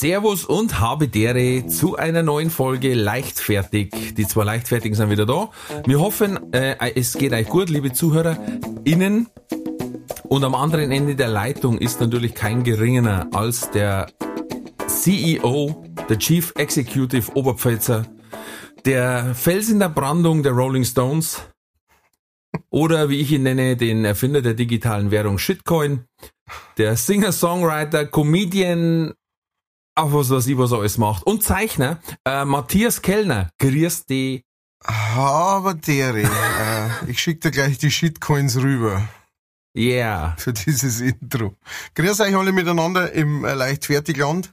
Servus und habe dere zu einer neuen Folge Leichtfertig. Die zwei Leichtfertigen sind wieder da. Wir hoffen, äh, es geht euch gut, liebe ZuhörerInnen. Und am anderen Ende der Leitung ist natürlich kein geringerer als der CEO, der Chief Executive Oberpfälzer, der Fels in der Brandung der Rolling Stones oder wie ich ihn nenne, den Erfinder der digitalen Währung Shitcoin, der Singer-Songwriter, Comedian, auch was weiß ich, was alles macht und Zeichner, äh, Matthias Kellner, grüß die. Aber dere, äh, ich schicke dir gleich die Shitcoins rüber. Yeah. Für dieses Intro. Grüß euch alle miteinander im äh, Leichtfertigland.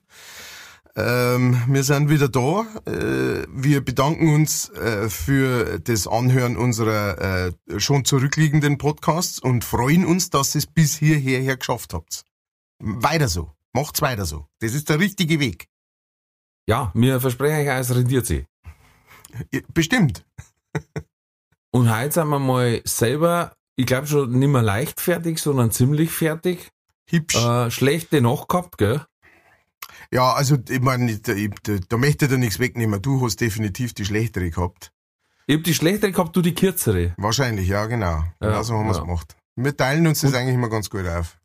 Ähm, wir sind wieder da. Äh, wir bedanken uns äh, für das Anhören unserer äh, schon zurückliegenden Podcasts und freuen uns, dass ihr es bis hierher geschafft habt. Weiter so. Macht's weiter so. Das ist der richtige Weg. Ja, mir verspreche euch, es rendiert sich. Bestimmt. Und heute sind wir mal selber, ich glaube schon nicht mehr leicht fertig, sondern ziemlich fertig. Hübsch. Äh, schlechte Nacht gehabt, gell? Ja, also ich meine, da, da, da möchte ich dir nichts wegnehmen. Du hast definitiv die schlechtere gehabt. Ich hab die schlechtere gehabt, du die kürzere. Wahrscheinlich, ja, genau. Ja, genau so haben wir es ja. gemacht. Wir teilen uns das eigentlich immer ganz gut auf.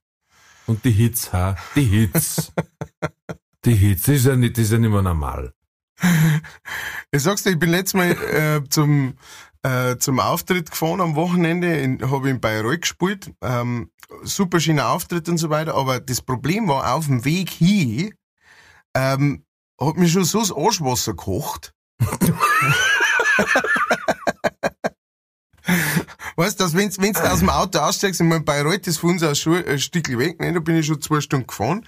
Und die Hits, ha? Die Hits. die Hits, das ist ja nicht, das ist ja nicht mehr normal. Ich sag's dir, ich bin letztes Mal äh, zum, äh, zum Auftritt gefahren am Wochenende, habe in Bayreuth gespielt. Ähm, super schöner Auftritt und so weiter, aber das Problem war, auf dem Weg hin ähm, hat mir schon so das Arschwasser gekocht. Weißt du, wenn's du aus dem Auto aussteigst, ich mein, Bayreuth ist von uns aus schon ein Stückchen weg, ne? da bin ich schon zwei Stunden gefahren.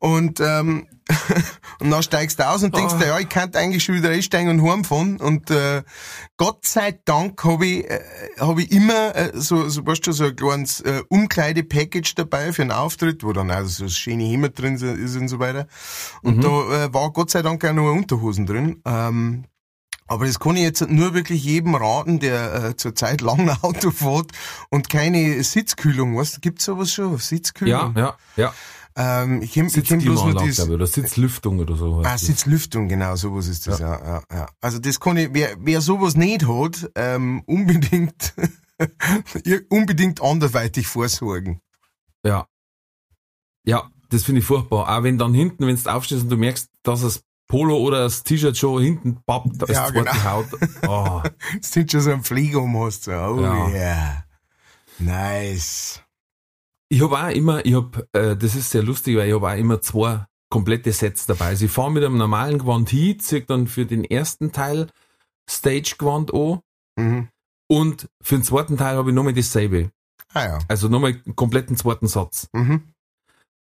Und, ähm, und dann steigst du aus und denkst dir, ja, ich könnte eigentlich schon wieder einsteigen und heimfahren. Und äh, Gott sei Dank habe ich, äh, hab ich immer äh, so, so, weißt du, so ein kleines äh, Umkleide-Package dabei für einen Auftritt, wo dann also so das schöne Hemd drin ist und so weiter. Und da äh, war Gott sei Dank auch noch Unterhosen drin. Ähm, aber das kann ich jetzt nur wirklich jedem raten, der äh, zurzeit lang Auto fährt und keine Sitzkühlung, was gibt's sowas schon? Sitzkühlung? Ja, ja, ja. Ähm, ich kenn, ich kenn bloß nur das. oder Sitzlüftung oder so. Ah. Sitzlüftung, genau, sowas ist das, ja. Ja, ja, Also das kann ich, wer, wer sowas nicht hat, ähm, unbedingt, unbedingt anderweitig vorsorgen. Ja. Ja, das finde ich furchtbar. Auch wenn dann hinten, wenn du aufstehst und du merkst, dass das Polo oder das T-Shirt schon hinten pappt, als Ja, zweite genau. Haut. Oh. Das sind schon so ein Flieger um hast, so, oh Ja. yeah. Nice. Ich habe auch immer, ich habe, äh, das ist sehr lustig, weil ich habe auch immer zwei komplette Sets dabei. Also ich fahre mit einem normalen Gewand hin, ziehe dann für den ersten Teil Stage-Gewand an Mhm. und für den zweiten Teil habe ich nochmal dasselbe. Ah ja. Also nochmal einen kompletten zweiten Satz. Mhm.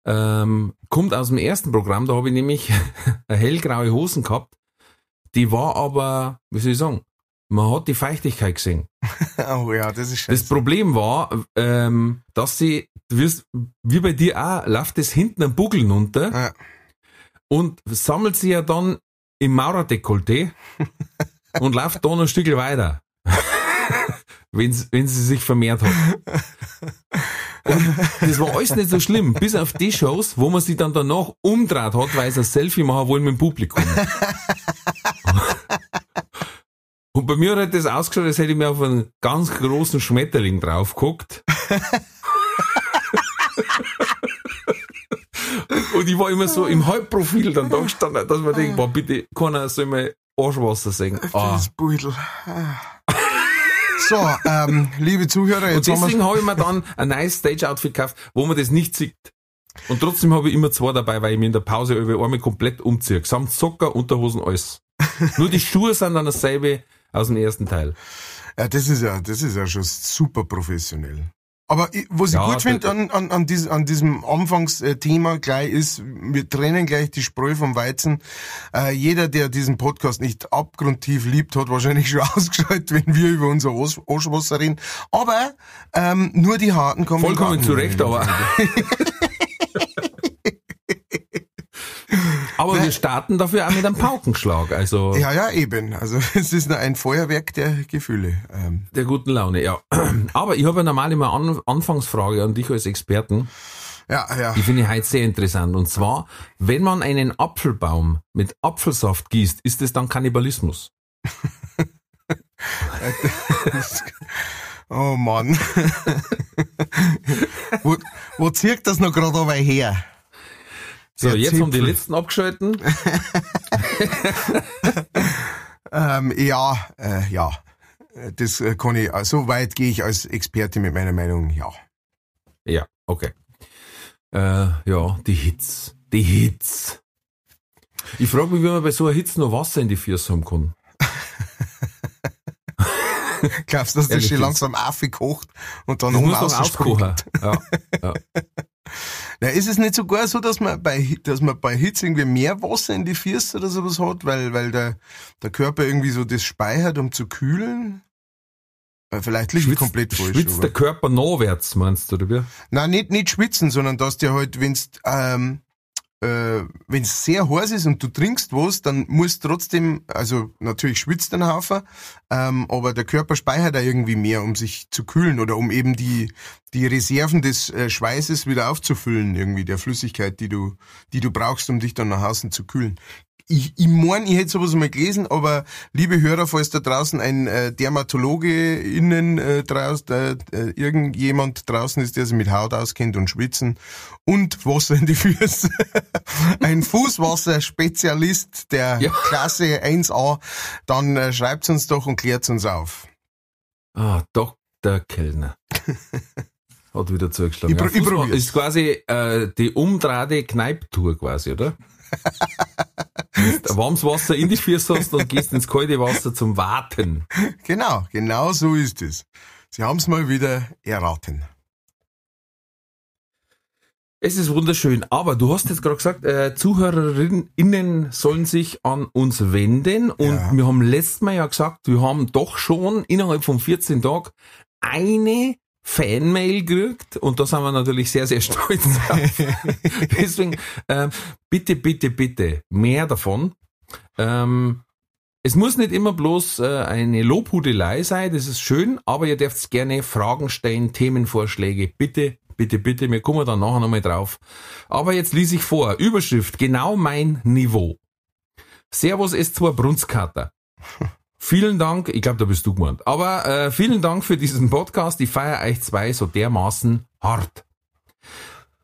Ähm, kommt aus dem ersten Programm, da habe ich nämlich eine hellgraue Hosen gehabt. Die war aber, wie soll ich sagen, man hat die Feuchtigkeit gesehen. Oh ja, das ist Das scheiße. Problem war, ähm, dass sie, du wirst, wie bei dir auch, läuft das hinten am Buckel runter Ja. und sammelt sie ja dann im Maurerdekolleté und läuft da noch ein Stück weiter. Wenn, sie sich vermehrt hat. Und das war alles nicht so schlimm, bis auf die Shows, wo man sich dann danach umdreht hat, weil sie ein Selfie machen wollen mit dem Publikum. Und bei mir hat das ausgeschaut, als hätte ich mir auf einen ganz großen Schmetterling drauf geguckt. Und ich war immer so im Halbprofil dann da gestanden, dass man denkt, boah, bitte, keiner soll mir Arschwasser singen. Ah. Das Beutel. So, ähm, liebe Zuhörer, Und jetzt wir deswegen habe ich mir dann ein neues Stage-Outfit gekauft, wo man das nicht sieht. Und trotzdem habe ich immer zwei dabei, weil ich mir in der Pause über einmal komplett umziehe. Samt Socker, Unterhosen, alles. Nur die Schuhe sind dann dasselbe aus dem ersten Teil. Ja, das ist ja, das ist ja schon super professionell. Aber ich, was Ja, ich gut finde an, an, an, diesem, an diesem Anfangsthema gleich ist, wir trennen gleich die Spreu vom Weizen. Äh, jeder, der diesen Podcast nicht abgrundtief liebt, hat wahrscheinlich schon ausgeschaltet, wenn wir über unser Os- Oschwasser reden. Aber ähm, nur die Harten kommen Vollkommen zu Recht, aber. aber wir starten dafür auch mit einem Paukenschlag, also Ja, ja, eben. Also es ist nur ein Feuerwerk der Gefühle. Ähm, der guten Laune, ja. Aber ich habe ja normal immer eine An Anfangsfrage an dich als Experten. ja, ja. Die finde ich heute sehr interessant. Und zwar, wenn man einen Apfelbaum mit Apfelsaft gießt, ist es dann Kannibalismus? Oh Mann. wo, wo zieht das noch gerade dabei her? So, Der jetzt haben die letzten abgeschalten. Ähm, ja, äh, ja. Das äh, kann ich, äh, so weit gehe ich als Experte mit meiner Meinung, ja. Ja, okay. Äh, ja, die Hitz. Die Hitz. Ich frage mich, wie man bei so einer Hitze noch Wasser in die Füße haben kann. Glaubst du, dass das schon langsam aufgekocht und dann Das oben muss aufkochen. Ja. Na, ist es nicht sogar so, dass man bei, dass man bei Hitze irgendwie mehr Wasser in die Füße oder sowas hat, weil, weil der, der Körper irgendwie so das speichert, um zu kühlen? Äh, Vielleicht liege ich komplett falsch. schwitzt aber- der Körper nachwärts, meinst du, oder wie? Nein, nicht, nicht schwitzen, sondern dass dir halt, wenn's, ähm, äh, wenn's sehr heiß ist und du trinkst was, dann musst trotzdem, also natürlich schwitzt ein Haufen, ähm, aber der Körper speichert da irgendwie mehr, um sich zu kühlen oder um eben die, die Reserven des äh, Schweißes wieder aufzufüllen, irgendwie der Flüssigkeit, die du, die du brauchst, um dich dann nach außen zu kühlen. Ich, ich mein, ich hätte sowas mal gelesen, aber liebe Hörer, falls da draußen ein äh, Dermatologe innen äh, draußen, äh, äh, irgendjemand draußen ist, der sich mit Haut auskennt und Schwitzen und Wasser in die Füße, ein Fußwasserspezialist der Ja. Klasse 1a, dann äh, schreibt's uns doch und klärt's uns auf. Ah, Dr. Kellner. Hat wieder zugeschlagen. Ich ich Fußball ist quasi äh, die umdrehte Kneiptour quasi, oder? Warmes Wasser in die Füße hast und gehst ins kalte Wasser zum Warten. Genau, genau so ist es. Sie haben's mal wieder erraten. Es ist wunderschön, aber du hast jetzt gerade gesagt, äh, ZuhörerInnen sollen sich an uns wenden und Ja. wir haben letztes Mal ja gesagt, wir haben doch schon innerhalb von 14 Tagen eine Fanmail gekriegt und da sind wir natürlich sehr, sehr stolz drauf. Deswegen, ähm, bitte, bitte, bitte, mehr davon. Ähm, es muss nicht immer bloß äh, eine Lobhudelei sein, das ist schön, aber ihr dürft gerne Fragen stellen, Themenvorschläge, bitte, bitte, bitte, wir kommen dann nachher nochmal drauf. Aber jetzt lese ich vor, Überschrift, genau mein Niveau. Servus S2 Brunskater. Vielen Dank, ich glaube, da bist du gemeint. Aber äh, vielen Dank für diesen Podcast. Ich feiere euch zwei so dermaßen hart.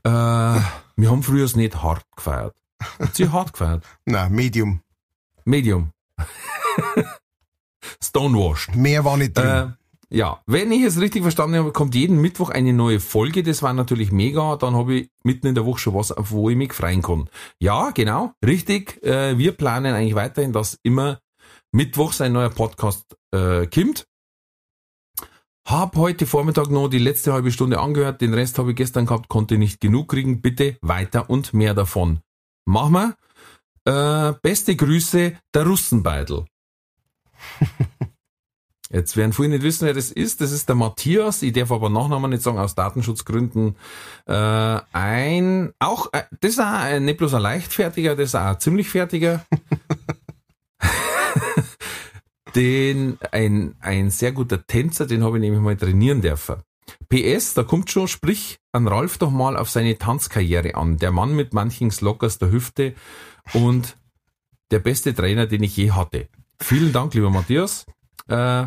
Äh, wir haben früher es nicht hart gefeiert. Habt ihr hart gefeiert? Na, Medium. Medium. Stonewashed. Mehr war nicht drin. Ja, wenn ich es richtig verstanden habe, kommt jeden Mittwoch eine neue Folge. Das war natürlich mega. Dann habe ich mitten in der Woche schon was, auf wo ich mich freuen kann. Ja, genau, richtig. Äh, wir planen eigentlich weiterhin, dass immer Mittwochs ein neuer Podcast äh, kommt. Hab heute Vormittag noch die letzte halbe Stunde angehört. Den Rest habe ich gestern gehabt, konnte nicht genug kriegen. Bitte weiter und mehr davon. Machen wir. Äh, beste Grüße, der Russenbeidel. Jetzt werden viele nicht wissen, wer das ist. Das ist der Matthias. Ich darf aber Nachnamen nicht sagen, aus Datenschutzgründen. Äh, ein, auch, äh, das ist auch ein, nicht bloß ein leichtfertiger, das ist auch ein ziemlich fertiger. den, ein, ein sehr guter Tänzer, den habe ich nämlich mal trainieren dürfen. PS, da kommt schon, sprich an Ralf doch mal auf seine Tanzkarriere an. Der Mann mit manchen Slockers der Hüfte und der beste Trainer, den ich je hatte. Vielen Dank, lieber Matthias. Äh,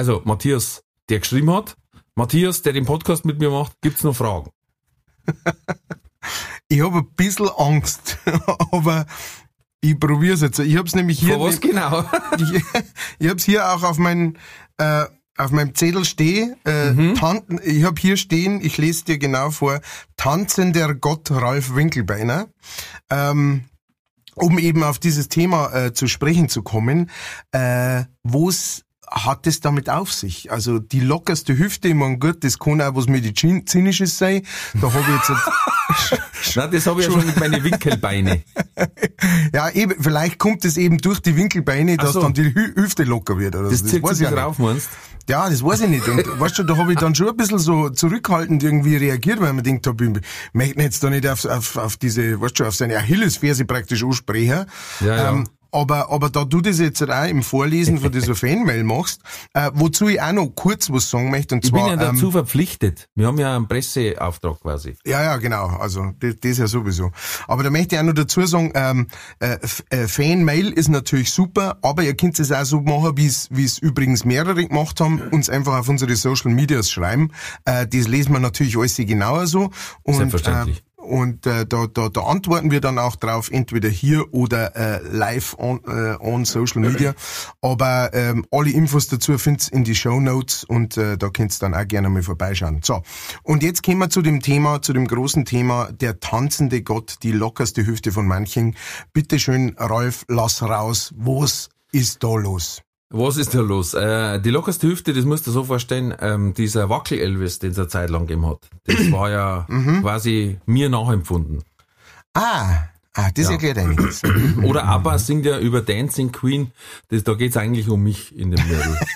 also, Matthias, der geschrieben hat. Matthias, der den Podcast mit mir macht, gibt's noch Fragen? Ich habe ein bisschen Angst, aber ich probiere es jetzt. Ich habe es nämlich hier, Vor was genau? ich, ich habe es hier auch auf meinen äh, auf meinem Zettel stehen. Äh, Mhm. Tan ich habe hier stehen, ich lese dir genau vor, tanzender Gott Ralf Winkelbeiner. Ähm, um eben auf dieses Thema äh, zu sprechen zu kommen, äh, wo es hat es damit auf sich? Also die lockerste Hüfte, ich mein, gut, das kann auch was Medizinisches sein. Da habe ich jetzt... Nein, das habe ich ja schon mit meinen Winkelbeine. ja, eben, vielleicht kommt es eben durch die Winkelbeine, dass so. dann die Hü Hüfte locker wird. Oder das, das zieht sich drauf, meinst ja, das weiß ich nicht. Und weißt du, da habe ich dann schon ein bisschen so zurückhaltend irgendwie reagiert, weil man denkt, hab, ich möchte jetzt da nicht auf, auf, auf diese, weißt du, auf seine Achillesferse praktisch ansprechen. Ja, ja. Ähm, aber, aber da du das jetzt auch im Vorlesen von dieser Fanmail machst, äh, wozu ich auch noch kurz was sagen möchte. Und ich zwar, bin ja dazu ähm, verpflichtet. Wir haben ja einen Presseauftrag quasi. Ja, ja, genau. Also das, das ja sowieso. Aber da möchte ich auch noch dazu sagen, ähm, äh, äh, Fanmail ist natürlich super, aber ihr könnt es auch so machen, wie es wie es übrigens mehrere gemacht haben, uns einfach auf unsere Social Medias schreiben. Äh, das lesen wir natürlich alles genauer so. Und, Selbstverständlich. Äh, und äh, da, da, da antworten wir dann auch drauf, entweder hier oder äh, live on, äh, on Social Media. Aber ähm, alle Infos dazu find's in die Show Notes und äh, da könnt's dann auch gerne mal vorbeischauen. So, und jetzt kommen wir zu dem Thema, zu dem großen Thema, der tanzende Gott, die lockerste Hüfte von manchen. Bitte schön, Rolf, lass raus, was ist da los? Was ist da los? Äh, die lockerste Hüfte, das musst du so vorstellen, ähm, dieser Wackel-Elvis, den es eine Zeit lang gegeben hat, das war ja mhm. quasi mir nachempfunden. Ah, ah das ja. erklärt einiges. Oder ABBA singt ja über Dancing Queen, das, da geht's eigentlich um mich in dem Mädel.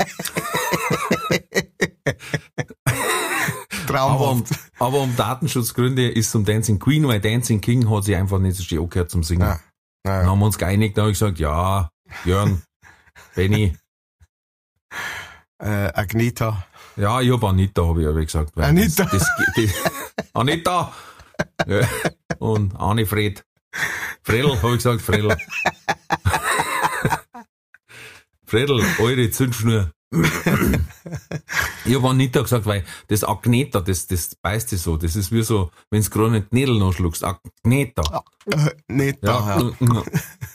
Aber um, aber um Datenschutzgründe ist es um Dancing Queen, weil Dancing King hat sich einfach nicht so schön angehört zum Singen. Ja. Ja, ja. Dann haben wir uns geeinigt, da habe ich gesagt, ja, Jörn, Benny, äh, Agneta. Ja, ich hab Anita, habe ich ja gesagt. Anita. Das, das, das, Anita. Ja. Und Anni-Fred. Fredel, habe ich gesagt, Fredel. Fredel, eure Zündschnur. ich habe Anita gesagt, weil das Agneta, das, das beißt sich so. Das ist wie so, wenn du gerade nicht Nädel nachschluckst. Agneta. Neta. Ja, ja.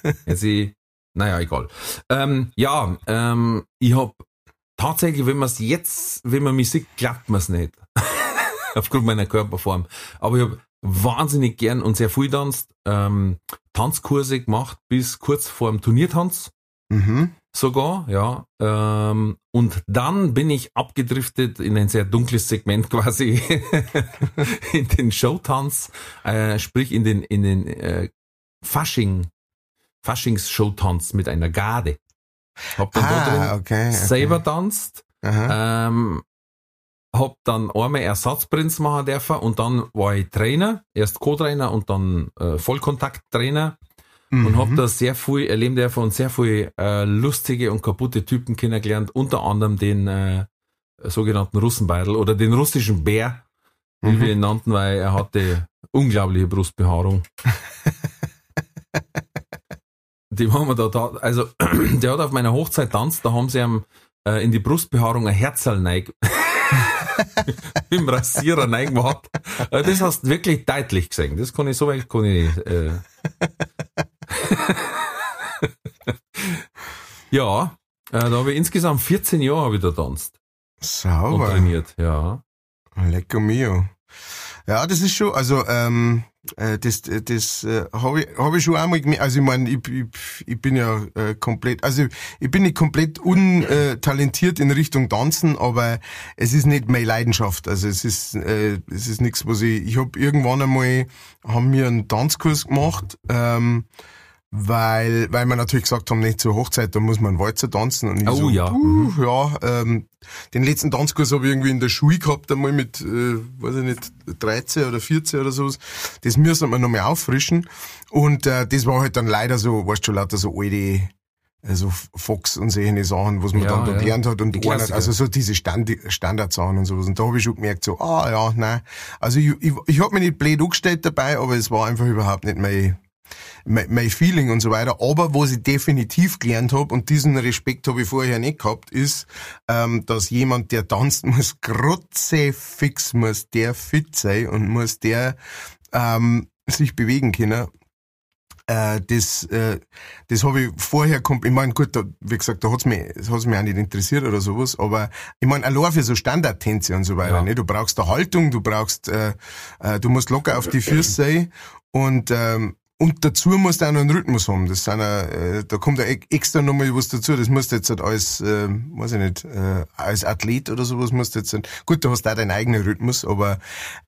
Jetzt ich, naja, egal. Ähm, ja, ähm, ich hab tatsächlich, wenn man es jetzt, wenn man mich sieht, klappt man es nicht. Aufgrund meiner Körperform. Aber ich habe wahnsinnig gern und sehr viel tanzt, ähm, Tanzkurse gemacht bis kurz vor dem Turniertanz. Mhm. Sogar, ja. Ähm, und dann bin ich abgedriftet in ein sehr dunkles Segment quasi in den Showtanz, äh, sprich in den in den äh, Fasching Faschings-Showtanz mit einer Garde. Hab dann ah, da drin okay, okay. selber tanzt. Ähm, hab dann einmal Ersatzprinz machen dürfen und dann war ich Trainer, erst Co-Trainer und dann äh, Vollkontakttrainer mhm. und hab da sehr viel erleben dürfen und sehr viel äh, lustige und kaputte Typen kennengelernt, unter anderem den äh, sogenannten Russenbeidel oder den russischen Bär, wie mhm. wir ihn nannten, weil er hatte unglaubliche Brustbehaarung. die haben wir da, da, also der hat auf meiner Hochzeit tanzt, da haben sie ihm äh, in die Brustbehaarung ein Herzl neig im Rasierer neigemacht. Äh, das hast du wirklich deutlich gesehen. Das kann ich so weit kann ich äh. Ja, äh, da habe ich insgesamt 14 Jahre da tanzt. Sauber. Und trainiert, ja. Lecker mio. Ja, das ist schon, also ähm, äh, das das äh, habe ich, hab ich schon einmal gemerkt. Also ich meine, ich, ich, ich bin ja äh, komplett, also ich bin nicht komplett untalentiert in Richtung Tanzen, aber es ist nicht meine Leidenschaft. Also es ist äh, es ist nichts, was ich. Ich habe irgendwann einmal haben wir einen Tanzkurs gemacht. Ähm, weil, weil wir natürlich gesagt haben, nicht zur Hochzeit, da muss man Walzer tanzen. Und ich oh so, ja. Uh, ja, ähm, den letzten Tanzkurs habe ich irgendwie in der Schule gehabt, einmal mit, äh, weiß ich nicht, 13 oder 14 oder sowas. Das müssen wir nochmal auffrischen. Und äh, das war halt dann leider so, weißt du, lauter so alte, also Fox und solche Sachen, was man ja, dann dort ja. gelernt hat und einer, also so diese Stand Standardsachen und sowas. Und da habe ich schon gemerkt, so, ah ja, nein. Also ich, ich, ich habe mich nicht blöd angestellt dabei, aber es war einfach überhaupt nicht mein mein Feeling und so weiter. Aber was ich definitiv gelernt habe, und diesen Respekt habe ich vorher nicht gehabt, ist, ähm, dass jemand, der tanzt, muss grotze fix, muss der fit sein und muss der ähm, sich bewegen können. Äh, das äh, das habe ich vorher ich meine gut da, wie gesagt da hat's mich hat's mich auch nicht interessiert oder sowas aber ich meine allein für so Standardtänze und so weiter ja. ne du brauchst eine Haltung du brauchst äh, äh, du musst locker auf die Füße sein und ähm, und dazu musst du auch noch einen Rhythmus haben. Das sind äh, da kommt ja extra nochmal was dazu. Das musst du jetzt halt als, äh, weiß ich nicht, äh, als Athlet oder sowas musst du jetzt halt, gut, du hast auch deinen eigenen Rhythmus, aber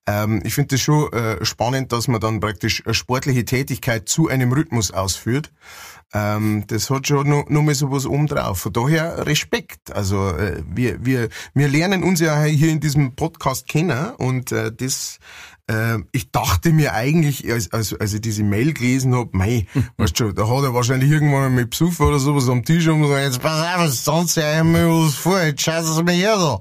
ähm, ich finde das schon äh, spannend, dass man dann praktisch eine sportliche Tätigkeit zu einem Rhythmus ausführt. Ähm, das hat schon noch, noch mal so was oben drauf. Von daher Respekt. Also äh, wir, wir, wir lernen uns ja hier in diesem Podcast kennen und äh, das äh, ich dachte mir eigentlich, als, als, als ich diese Mail gelesen hab, mei, weißt du, da hat er wahrscheinlich irgendwann mit Besuch oder sowas am Tisch und so, jetzt pass auf, sonst ja mir was vor, jetzt scheiße es mir her da.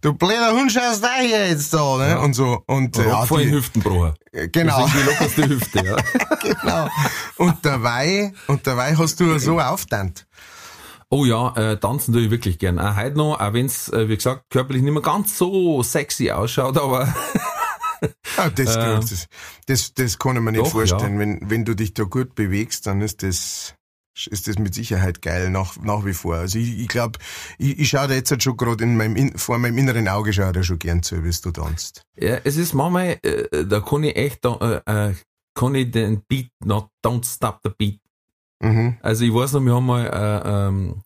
Du blöder Hund schaust da hier jetzt da, ne? Ja. Und so, und, äh, ja, vor den Hüftenbrucher. Genau. Das ist die lockerste Hüfte, ja. genau. Und dabei, und dabei hast du so aufgetanzt. Oh ja, äh, tanzen tue ich wirklich gern. Auch heute noch, auch wenn's, äh, wie gesagt, körperlich nicht mehr ganz so sexy ausschaut, aber ah, das, äh, das, das, das kann ich mir nicht doch, vorstellen. Ja. Wenn, wenn du dich da gut bewegst, dann ist das, ist das mit Sicherheit geil nach, nach wie vor. Also ich, ich glaube, ich, ich schaue da jetzt halt schon gerade in meinem, vor meinem inneren Auge schaue da schon gern zu, wie du tanzt. Ja, es ist manchmal, äh, da kann ich echt, da, äh, äh, kann ich den Beat not, don't stop the beat. Mhm. Also ich weiß noch, wir haben mal, äh, ähm,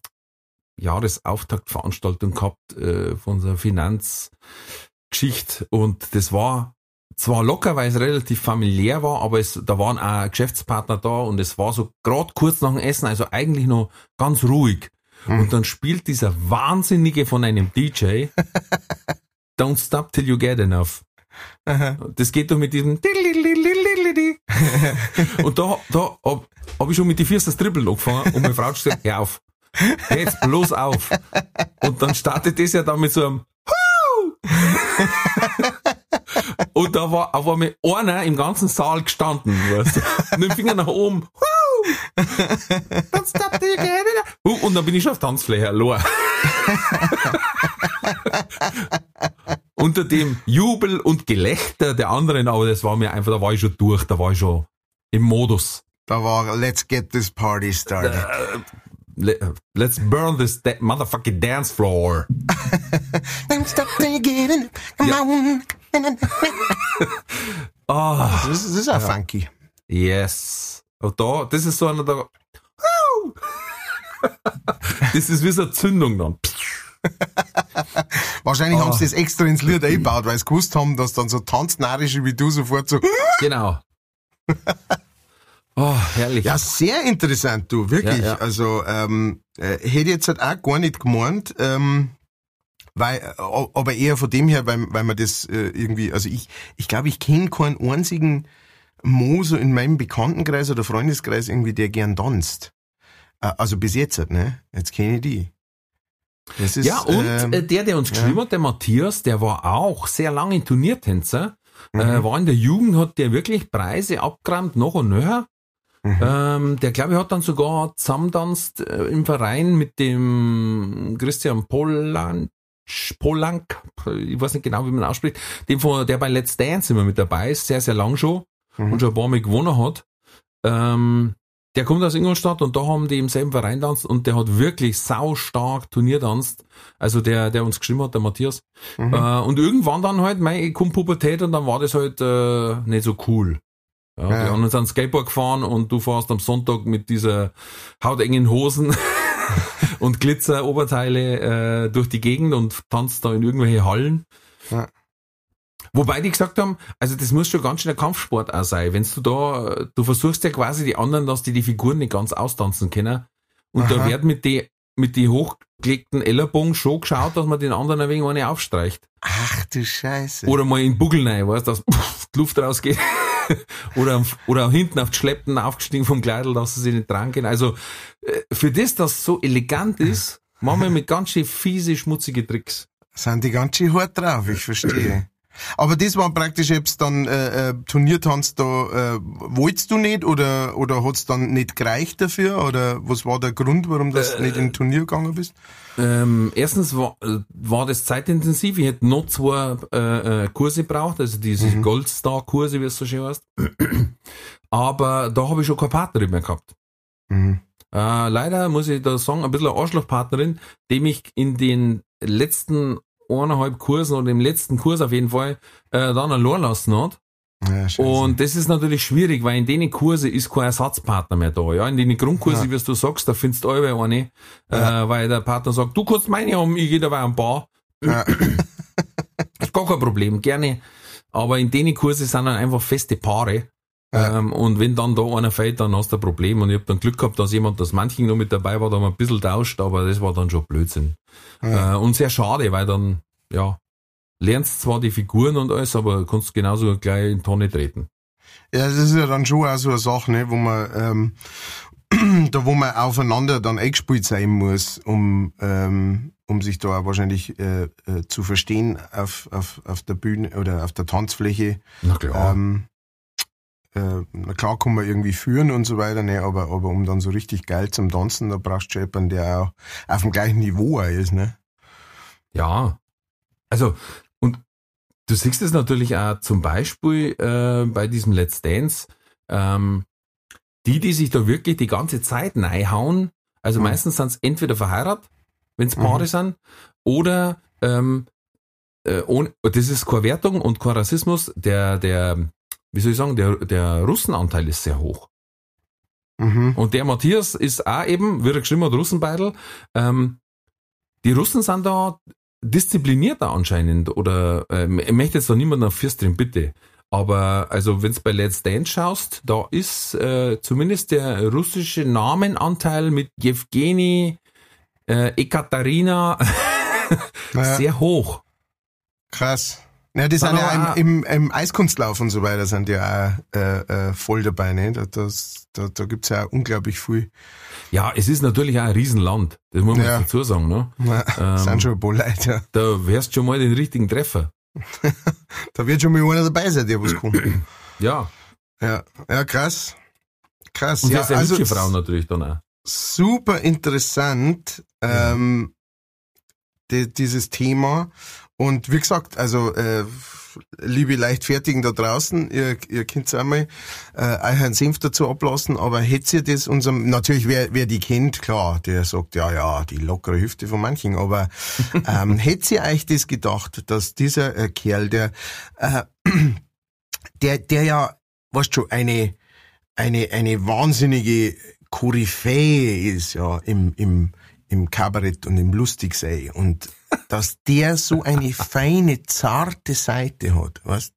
Jahresauftaktveranstaltung gehabt äh, von unserer Finanzgeschichte und das war zwar locker, weil es relativ familiär war, aber es, da waren auch Geschäftspartner da und es war so gerade kurz nach dem Essen, also eigentlich noch ganz ruhig. Hm. Und dann spielt dieser Wahnsinnige von einem DJ Don't Stop Till You Get Enough. Aha. Das geht doch mit diesem und da, da hab, hab ich schon mit die Füße Dribbeln angefangen und meine Frau gesagt, hör auf. Jetzt bloß auf. Und dann startet das ja dann mit so einem und da war auf einmal einer im ganzen Saal gestanden, weißt du, mit dem Finger nach oben. Und dann bin ich schon auf Tanzfläche, allein. Unter dem Jubel und Gelächter der anderen, aber das war mir einfach, da war ich schon durch, da war ich schon im Modus. Da war, let's get this party started. Uh, let's burn this motherfucking dance floor. Stop getting, come oh, das, ist, das ist auch ja. funky. Yes. Und da, das ist so einer der. das ist wie so eine Zündung dann. Wahrscheinlich oh. haben sie das extra ins Lied eingebaut, weil sie gewusst haben, dass dann so tanznarische wie du sofort so. Genau. Oh, herrlich. Ja, sehr interessant, du, wirklich. Ja, ja. Also, ähm, äh, hätte jetzt halt auch gar nicht gemeint, ähm, weil, äh, aber eher von dem her, weil, weil man das äh, irgendwie, also ich, ich glaube, ich kenne keinen einzigen Mo so in meinem Bekanntenkreis oder Freundeskreis irgendwie, der gern tanzt. Äh, also bis jetzt, halt, ne? Jetzt kenne ich die. Ist, ja, und ähm, äh, der, der uns geschrieben ja. hat, der Matthias, der war auch sehr lange Turniertänzer, mhm. äh, war in der Jugend, hat der wirklich Preise abgeräumt, noch und nöcher. Mhm. Ähm, der, glaube ich, hat dann sogar zusammentanzt äh, im Verein mit dem Christian Pollan, Polank, ich weiß nicht genau, wie man ausspricht, dem von, der bei Let's Dance immer mit dabei ist, sehr, sehr lang schon mhm. und schon ein paar Mal gewonnen hat. Ähm, der kommt aus Ingolstadt und da haben die im selben Verein tanzt und der hat wirklich sau stark Turnier tanzt. Also der, der uns geschrieben hat, der Matthias. Mhm. Äh, und irgendwann dann halt, mein, kommt Pubertät und dann war das halt äh, nicht so cool. Ja, ja. Wir haben uns an Skateboard gefahren und du fährst am Sonntag mit dieser hautengen Hosen und Glitzer-Oberteile äh, durch die Gegend und tanzt da in irgendwelche Hallen. Ja. Wobei die gesagt haben, also das muss schon ganz schön ein Kampfsport auch sein. Wenn du da, du versuchst ja quasi die anderen, dass die die Figuren nicht ganz austanzen können. Und Aha. da wird mit die, mit die hochgelegten Ellerbogen schon geschaut, dass man den anderen ein wenig eine aufstreicht. Ach du Scheiße. Oder mal in Buggel rein, weißt du, dass die Luft rausgeht. oder, oder hinten auf die Schleppen aufgestiegen vom Kleidel, dass sie sich nicht dran gehen. Also, äh, für das, das so elegant ist, machen wir mit ganz schön fiese, schmutzige Tricks. Sind die ganz schön hart drauf, ich verstehe. Aber das war praktisch jetzt dann äh, äh, Turniertanz da, äh, wolltest du nicht oder oder hat's dann nicht gereicht dafür oder was war der Grund, warum du äh, nicht in Turnier gegangen bist? Ähm, erstens war, war das zeitintensiv. Ich hätte noch zwei äh, äh, Kurse braucht, also diese mhm. Goldstar-Kurse, wie es so schön heißt. Aber da habe ich schon keine Partnerin mehr gehabt. Mhm. Äh, leider muss ich da sagen, ein bisschen eine Arschlochpartnerin, die mich in den letzten eineinhalb Kursen oder im letzten Kurs auf jeden Fall äh, dann allein lassen hat. Ja. Und das ist natürlich schwierig, weil in denen Kurse ist kein Ersatzpartner mehr da. Ja, in den Grundkurse, wie du sagst, da findest du alle eine, äh, weil der Partner sagt, du kannst meine haben, ich gehe dabei am Bar. Ja. ist gar kein Problem, gerne. Aber in denen Kurse sind dann einfach feste Paare. Ja. Ähm, und wenn dann da einer fällt, dann hast du ein Problem. Und ich habe dann Glück gehabt, dass jemand, dass manchen noch mit dabei war, da haben wir ein bisschen tauscht, aber das war dann schon Blödsinn. Ja. Äh, und sehr schade, weil dann, ja, lernst zwar die Figuren und alles, aber kannst genauso gleich in Tonne treten. Ja, das ist ja dann schon auch so eine Sache, ne, wo man, ähm, da wo man aufeinander dann eingespielt sein muss, um, ähm, um sich da wahrscheinlich äh, äh, zu verstehen auf, auf, auf der Bühne oder auf der Tanzfläche. Na klar. Ähm, äh, na klar kann man irgendwie führen und so weiter, ne, aber, aber um dann so richtig geil zum Tanzen, da brauchst du jemanden, der auch auf dem gleichen Niveau ist, ne? Ja. Also, und du siehst es natürlich auch zum Beispiel äh, bei diesem Let's Dance, ähm, die, die sich da wirklich die ganze Zeit reinhauen, also Mhm. meistens sind es entweder verheiratet, wenn es Paare Mhm. sind, oder ähm, äh, ohne, das ist keine Wertung und kein Rassismus, der, der, wie soll ich sagen, der, der Russenanteil ist sehr hoch. Mhm. Und der Matthias ist auch eben, wie er geschrieben hat, Russenbeidel. Ähm, die Russen sind da disziplinierter anscheinend oder ähm, ich möchte jetzt da niemanden auf First drin, bitte. Aber also wenn du bei Let's Dance schaust, da ist äh, zumindest der russische Namenanteil mit Jewgeni, äh, Ekaterina Ja. sehr hoch. Krass. Ja, die sind ja im, im, im Eiskunstlauf und so weiter sind die auch äh, äh, voll dabei, ne? Da, das, da, da gibt's ja unglaublich viel. Ja, es ist natürlich auch ein Riesenland, das muss man Ja. dazu sagen. Ne? Na, Ähm. sind schon ein paar Leute, ja. Da wärst schon mal den richtigen Treffer. Da wird schon mal einer dabei sein, der was kommt. Ja, ja, ja, krass. Krass. und ja, ja, sehr also hübsche Frauen natürlich dann auch. super interessant, ähm, die, dieses Thema. Und wie gesagt, also äh, liebe Leichtfertigen da draußen, ihr, ihr könnt einmal äh, euch einen Senf dazu ablassen, aber hättet ihr das unserem, natürlich wer, wer die kennt, klar, der sagt, ja, ja, die lockere Hüfte von manchen, aber ähm, hättet ihr euch das gedacht, dass dieser äh, Kerl, der, äh, der, der ja, weißt schon, eine, eine, eine wahnsinnige Koryphäe ist, ja, im, im, im Kabarett und im Lustigsein. Und dass der so eine feine, zarte Seite hat, weißt?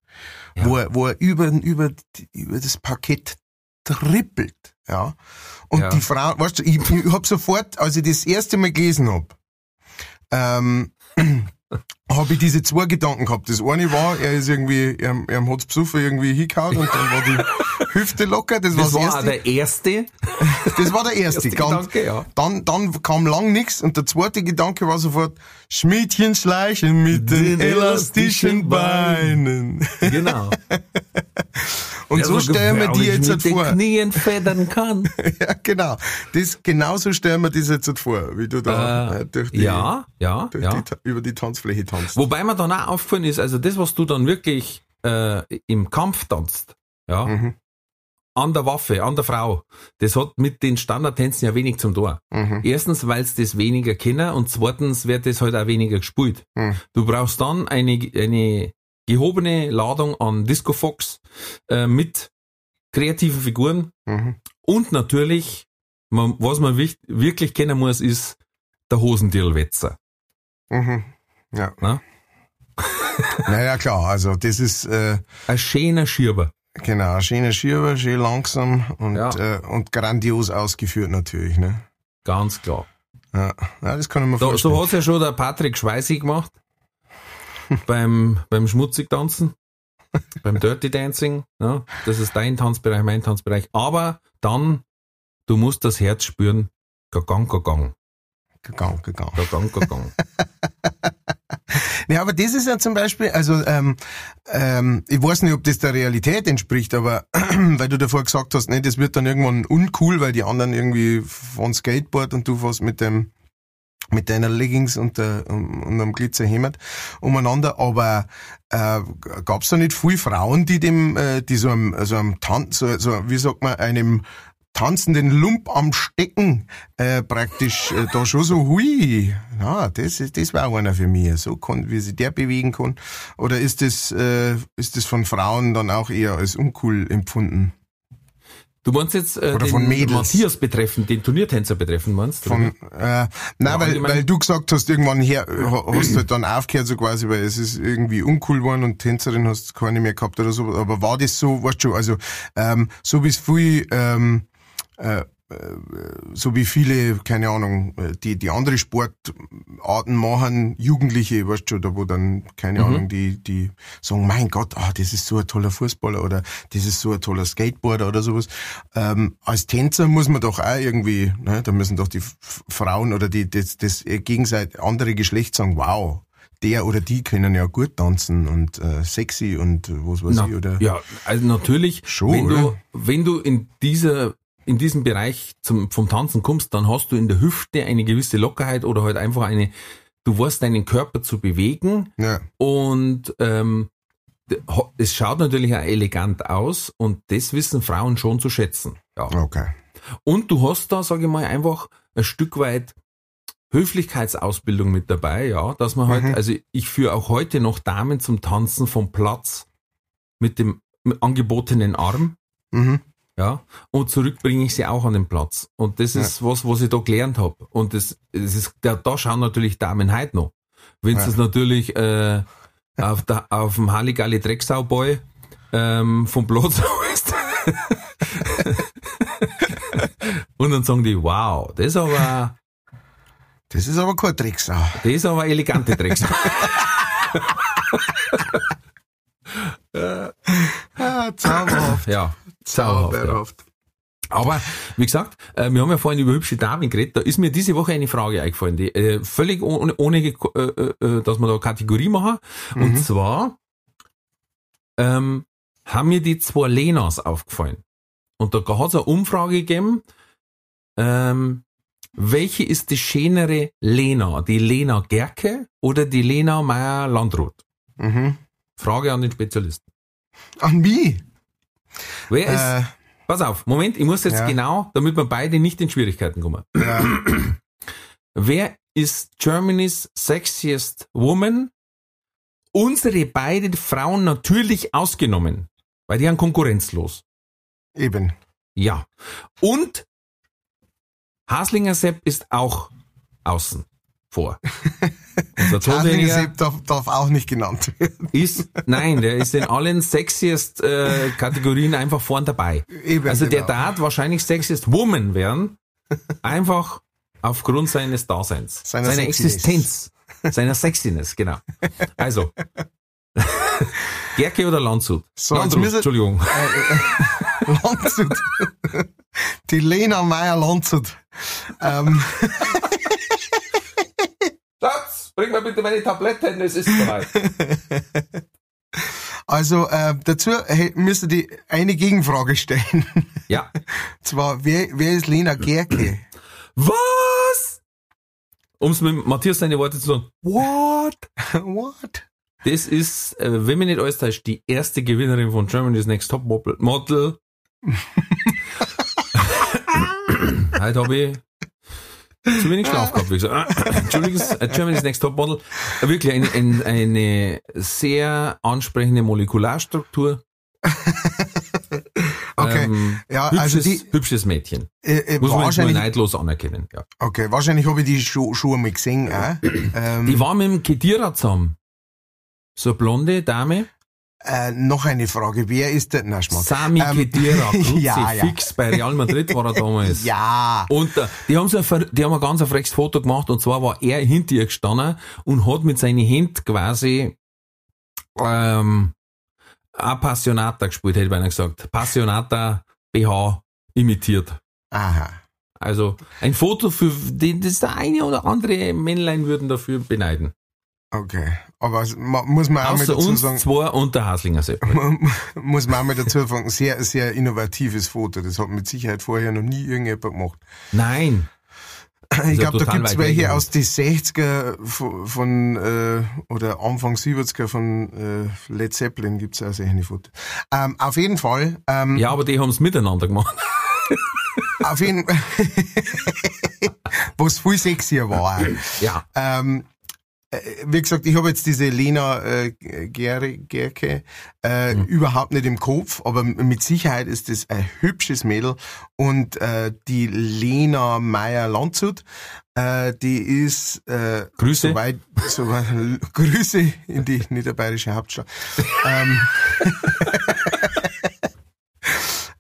Ja. Wo er, wo er über, über, über das Parkett trippelt, ja. Und Ja. die Frau, weißt du, ich, ich hab sofort, als ich das erste Mal gelesen hab, ähm, habe ich diese zwei Gedanken gehabt. Das eine war, er ist irgendwie, er, er hat's besoffen irgendwie hingehauen und dann war die Hüfte locker. Das, Das war war das erste. der erste. Das war der erste. Erste Ganz, Gedanke, ja. dann, dann kam lang nix und der zweite Gedanke war sofort, Schmiedchen schleichen mit den, Den elastischen elastischen Beinen. Genau. Und so stellen wir die jetzt mit halt vor. den Knien federn kann. Ja, genau. Das, genauso stellen wir das jetzt halt vor, wie du da Äh, äh, durch die, ja, ja, durch ja. die, über die Tanzfläche tanzt. Wobei mir dann auch aufgefallen ist, also das, was du dann wirklich äh, im Kampf tanzt, ja, Mhm. an der Waffe, an der Frau, das hat mit den Standardtänzen ja wenig zum Tor. Mhm. Erstens, weil es das weniger kennen und zweitens wird das halt auch weniger gespielt. Mhm. Du brauchst dann eine, eine gehobene Ladung an Disco Fox äh, mit kreativen Figuren Mhm. und natürlich, man, was man wirklich kennen muss, ist der Hosendirlwetzer. Mhm. Ja. Na? naja, klar, also das ist äh, Ein schöner Schirber. genau, schöner Schirber, schön langsam und, Ja. äh, und grandios ausgeführt natürlich. Ne? Ganz klar. Ja. ja, das kann ich mir Da, vorstellen. so hat's ja schon der Patrick Schweißig gemacht. beim, beim Schmutzig-Tanzen. beim Dirty Dancing. Ja, das ist dein Tanzbereich, mein Tanzbereich. Aber dann, du musst das Herz spüren. Gagang, gagang. gegangen, gegangen. Gagang, gagang. Ja, aber das ist ja zum Beispiel, also ähm, ähm, ich weiß nicht, ob das der Realität entspricht, aber weil du davor gesagt hast, ne, das wird dann irgendwann uncool, weil die anderen irgendwie von Skateboard und du fährst mit dem mit deiner Leggings und, der, und einem Glitzerhemd umeinander, aber äh, gab's da nicht viele Frauen, die dem, äh, die so einem, so einem Tanz, so, so, wie sagt man, einem tanzenden Lump am Stecken äh, praktisch äh, da schon so hui. Ja, das ist das war einer für mich, so kann, wie sich der bewegen kann. Oder ist das äh, ist das von Frauen dann auch eher als uncool empfunden? Du meinst jetzt äh, Oder den. Matthias betreffend, den Turniertänzer betreffend, meinst du? Von, äh, nein, weil, weil du gesagt hast, irgendwann her, ha- hast du halt dann aufgehört, so quasi, weil es ist irgendwie uncool geworden und Tänzerin hast keine mehr gehabt oder so. Aber war das so, weißt du also, ähm, so wie es viel, ähm, äh, äh, so wie viele, keine Ahnung, äh, die, die andere Sportarten machen, Jugendliche, weißt du schon, da wo dann, keine Mhm. Ahnung, die, die sagen, mein Gott, ah, das ist so ein toller Fußballer oder das ist so ein toller Skateboarder oder sowas. Ähm, als Tänzer muss man doch auch irgendwie, ne, da müssen doch die Frauen oder die, das, das gegenseitig andere Geschlecht sagen, wow, der oder die können ja gut tanzen und äh, sexy und was weiß Na, ich, oder? ja, also natürlich, Schon, wenn du, oder? wenn du in dieser, in diesem Bereich zum, vom Tanzen kommst, dann hast du in der Hüfte eine gewisse Lockerheit oder halt einfach eine, du weißt deinen Körper zu bewegen Ja, und ähm, es schaut natürlich auch elegant aus und das wissen Frauen schon zu schätzen. Ja. okay. Und du hast da, sage ich mal, einfach ein Stück weit Höflichkeitsausbildung mit dabei, ja, dass man halt, Mhm. also ich führe auch heute noch Damen zum Tanzen vom Platz mit dem angebotenen Arm, Mhm. Ja, und zurück bringe ich sie auch an den Platz. Und das ist was, was ich da gelernt habe. Und das, das ist, da, da schauen natürlich Damen heute noch. Wenn Ja. es natürlich äh, auf, der, auf dem Halligalli Drecksauboy ähm, vom Platz holst. Und dann sagen die, wow, das ist aber, Das ist aber kein Drecksau. das ist aber elegante Drecksau. Ah, zauberhaft. ja, zauberhaft. Ja. Aber wie gesagt, äh, wir haben ja vorhin über hübsche Damen geredet. Da ist mir diese Woche eine Frage eingefallen, die äh, völlig ohne, ohne geko- äh, äh, dass wir da Kategorie machen. Und Mhm. zwar ähm, haben mir die zwei Lenas aufgefallen. Und da hat es eine Umfrage gegeben, ähm, welche ist die schönere Lena? Die Lena Gerke oder die Lena Meyer-Landrut? Mhm. Frage an den Spezialisten. An mich? Wer ist, Äh, pass auf, Moment, ich muss jetzt Ja. genau, damit wir beide nicht in Schwierigkeiten kommen. ja. Wer ist Germany's sexiest woman? Unsere beiden Frauen natürlich ausgenommen, weil die haben konkurrenzlos. Eben. Ja. Und Haslinger Sepp ist auch außen vor. Unser Sepp darf, darf auch nicht genannt werden. ist, nein, der ist in allen sexiest äh, Kategorien einfach vorn dabei. Eben, Also der genau. darf wahrscheinlich sexiest woman werden, einfach aufgrund seines Daseins, Seiner seiner. Existenz, seiner Sexiness, genau. Also, Gerke oder Landshut? So, jetzt Landshut, müssen- Entschuldigung. Landshut. Die Lena Meyer-Landshut. Ähm, Schatz, bring mir bitte meine Tabletten, es ist bereit. also äh, dazu müsste die eine Gegenfrage stellen. Ja. Zwar, wer, wer ist Lena Gerke? Was? Um es mit Matthias seine Worte zu sagen. What? What? Das ist, äh, wenn mich nicht alles täuscht, die erste Gewinnerin von Germany's Next Top Model. Model. Heute habe ich zu wenig Schlaf gehabt, wie gesagt. Entschuldigung, äh, Germany's Next Top Model. Wirklich eine, eine, eine sehr ansprechende Molekularstruktur. Okay. Ähm, Ja, hübsches, also die, hübsches Mädchen. äh, äh, Muss man mal wahrscheinlich, neidlos anerkennen. Ja. okay, wahrscheinlich habe ich die schon, schon einmal gesehen, auch. Ähm, Die war mit dem Kedira zusammen. So eine blonde Dame. Äh, noch eine Frage, wer ist der, na, Schmarrn. Sami Ähm, Kedira. ja, ja. fix bei Real Madrid war er damals. Ja, Und äh, die haben so ein, die haben ein ganz ein freches Foto gemacht und zwar war er hinter ihr gestanden und hat mit seinen Händen quasi ähm, Appassionata gespielt, hätte ich beinahe gesagt. Passionata BH imitiert. aha. Also ein Foto für den das der eine oder andere Männlein würden dafür beneiden. Okay, aber es muss man auch mal dazu sagen, zwei und der Haslinger muss man auch mal dazu sagen, sehr, sehr innovatives Foto. Das hat mit Sicherheit vorher noch nie irgendjemand gemacht. Nein. Ich ja glaube, da gibt's weit welche aus die 60er von, von äh, oder Anfang 70er von äh, Led Zeppelin gibt's auch solche Fotos. Ähm, auf jeden Fall, ähm, Ja, aber die haben es miteinander gemacht. Auf jeden Fall. Was viel sexier war. Ja. Ähm, äh, wie gesagt, ich habe jetzt diese Lena äh, Ger Gerke äh, überhaupt nicht im Kopf, aber mit Sicherheit ist das ein hübsches Mädel. Und äh, die Lena Meyer-Landshut, äh, die ist äh, Grüße. Soweit, soweit, Grüße in die niederbayerische Hauptstadt. ähm,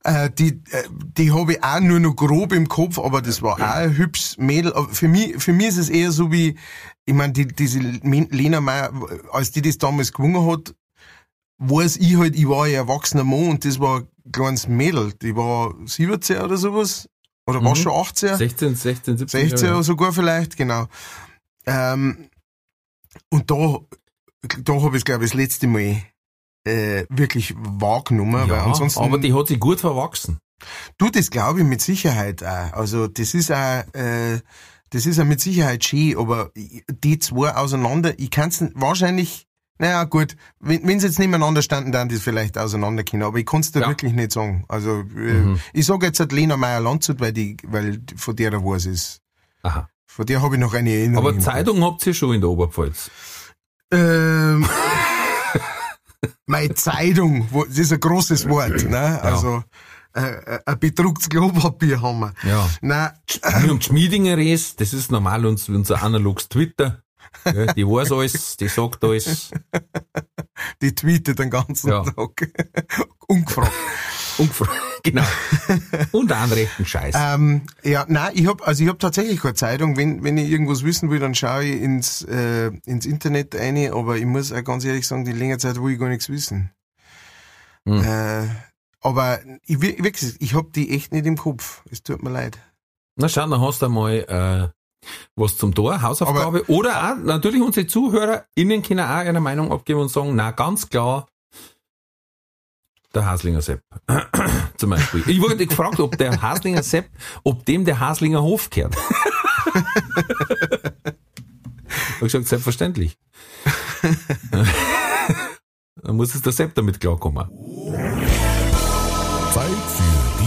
äh, die, äh, die habe ich auch nur noch grob im Kopf, aber das war auch ein hübsches Mädel. Aber für mich, für mich ist es eher so wie, ich meine, die, diese Lena Meyer, als die das damals gewungen hat, weiß ich halt, ich war ein erwachsener Mann und das war ein kleines Mädel. Die war 17 oder sowas. Oder war Mhm. schon 18? 16, 16, 17. 16 ja. sogar vielleicht, genau. Ähm, und da, da habe ich glaube ich, das letzte Mal äh, wirklich wahrgenommen, weil Ja, ansonsten aber die hat sich gut verwachsen. du, das glaube ich mit Sicherheit auch. Also das ist auch, äh, das ist auch mit Sicherheit schön, aber die zwei auseinander, ich kann es wahrscheinlich, naja gut, wenn, sie jetzt nebeneinander standen, dann die vielleicht auseinander können, aber ich kann es dir Ja. wirklich nicht sagen. Also äh, Mhm. ich sage jetzt halt Lena Meyer-Landshut, weil die, weil von der was ist. Aha. Von der habe ich noch eine Erinnerung. Aber. Zeitung habt ihr schon in der Oberpfalz. Ähm, meine Zeitung, das ist ein großes Wort, ne? Also äh, ein bedrucktes Klopapier haben wir. Ja. Nein, Wir haben die Schmiedinger Res, das ist normal uns, unser analoges Twitter. Ja, die weiß alles, die sagt alles. die tweetet den ganzen Ja. Tag. Ungefragt. Ungefragt. Genau. Und einen rechten Scheiß. ähm, ja, nein, ich hab, also ich hab tatsächlich keine Zeitung. Wenn, wenn ich irgendwas wissen will, dann schaue ich ins, äh, ins Internet rein, aber ich muss auch ganz ehrlich sagen, die längere Zeit will ich gar nichts wissen. Hm. Äh, aber ich, gesagt, ich hab die echt nicht im Kopf. Es tut mir leid. Na schau, dann hast du einmal äh, was zum Tor, Hausaufgabe. Oder auch, natürlich unsere ZuhörerInnen können auch eine Meinung abgeben und sagen, na ganz klar, der Haslinger Sepp. Zum Beispiel. Ich wurde gefragt, ob der Haslinger Sepp, ob dem der Haslinger Hof gehört. ich hab gesagt, selbstverständlich. Dann muss es der Sepp damit klarkommen.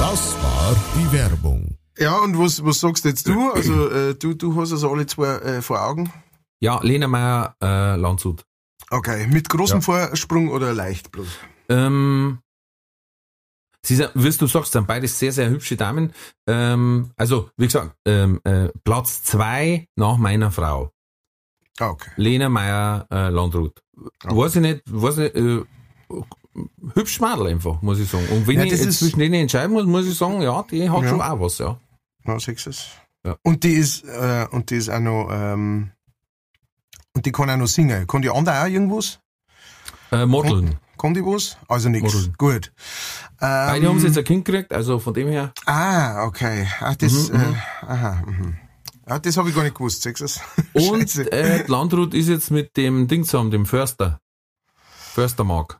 Das war die Werbung. Ja, und was, was sagst jetzt du? Also, äh, du, du hast also alle zwei äh, vor Augen. Ja, Lena Meyer, äh, Landshut. Okay, mit großem Ja. Vorsprung oder leicht bloß? Ähm, sie sind, wie du sagst, sind beides sehr, sehr hübsche Damen. Ähm, also, wie gesagt, ähm, äh, Platz zwei nach meiner Frau. Ah, okay. Lena Meyer äh, Landrut. Okay. Weiß ich nicht, weiß ich, äh, hübsch Madel einfach, muss ich sagen. Und wenn Ja, ich jetzt zwischen denen entscheiden muss, muss ich sagen, ja, die hat Ja. schon auch was, ja. Na, siehst du's? Ja. Und die ist, äh, und die ist auch noch, ähm, und die kann auch noch singen. Kann die andere auch irgendwas? Äh, Modeln. Kann die was? Also nichts. Gut. Beide Ähm, haben sie jetzt ein Kind gekriegt, also von dem her. Ah, okay. Ah, das, Mhm, äh, aha, mhm. Ah, das habe ich gar nicht gewusst, siehst du's? Und äh, Landrut ist jetzt mit dem Ding zusammen, dem Förster. Förstermark.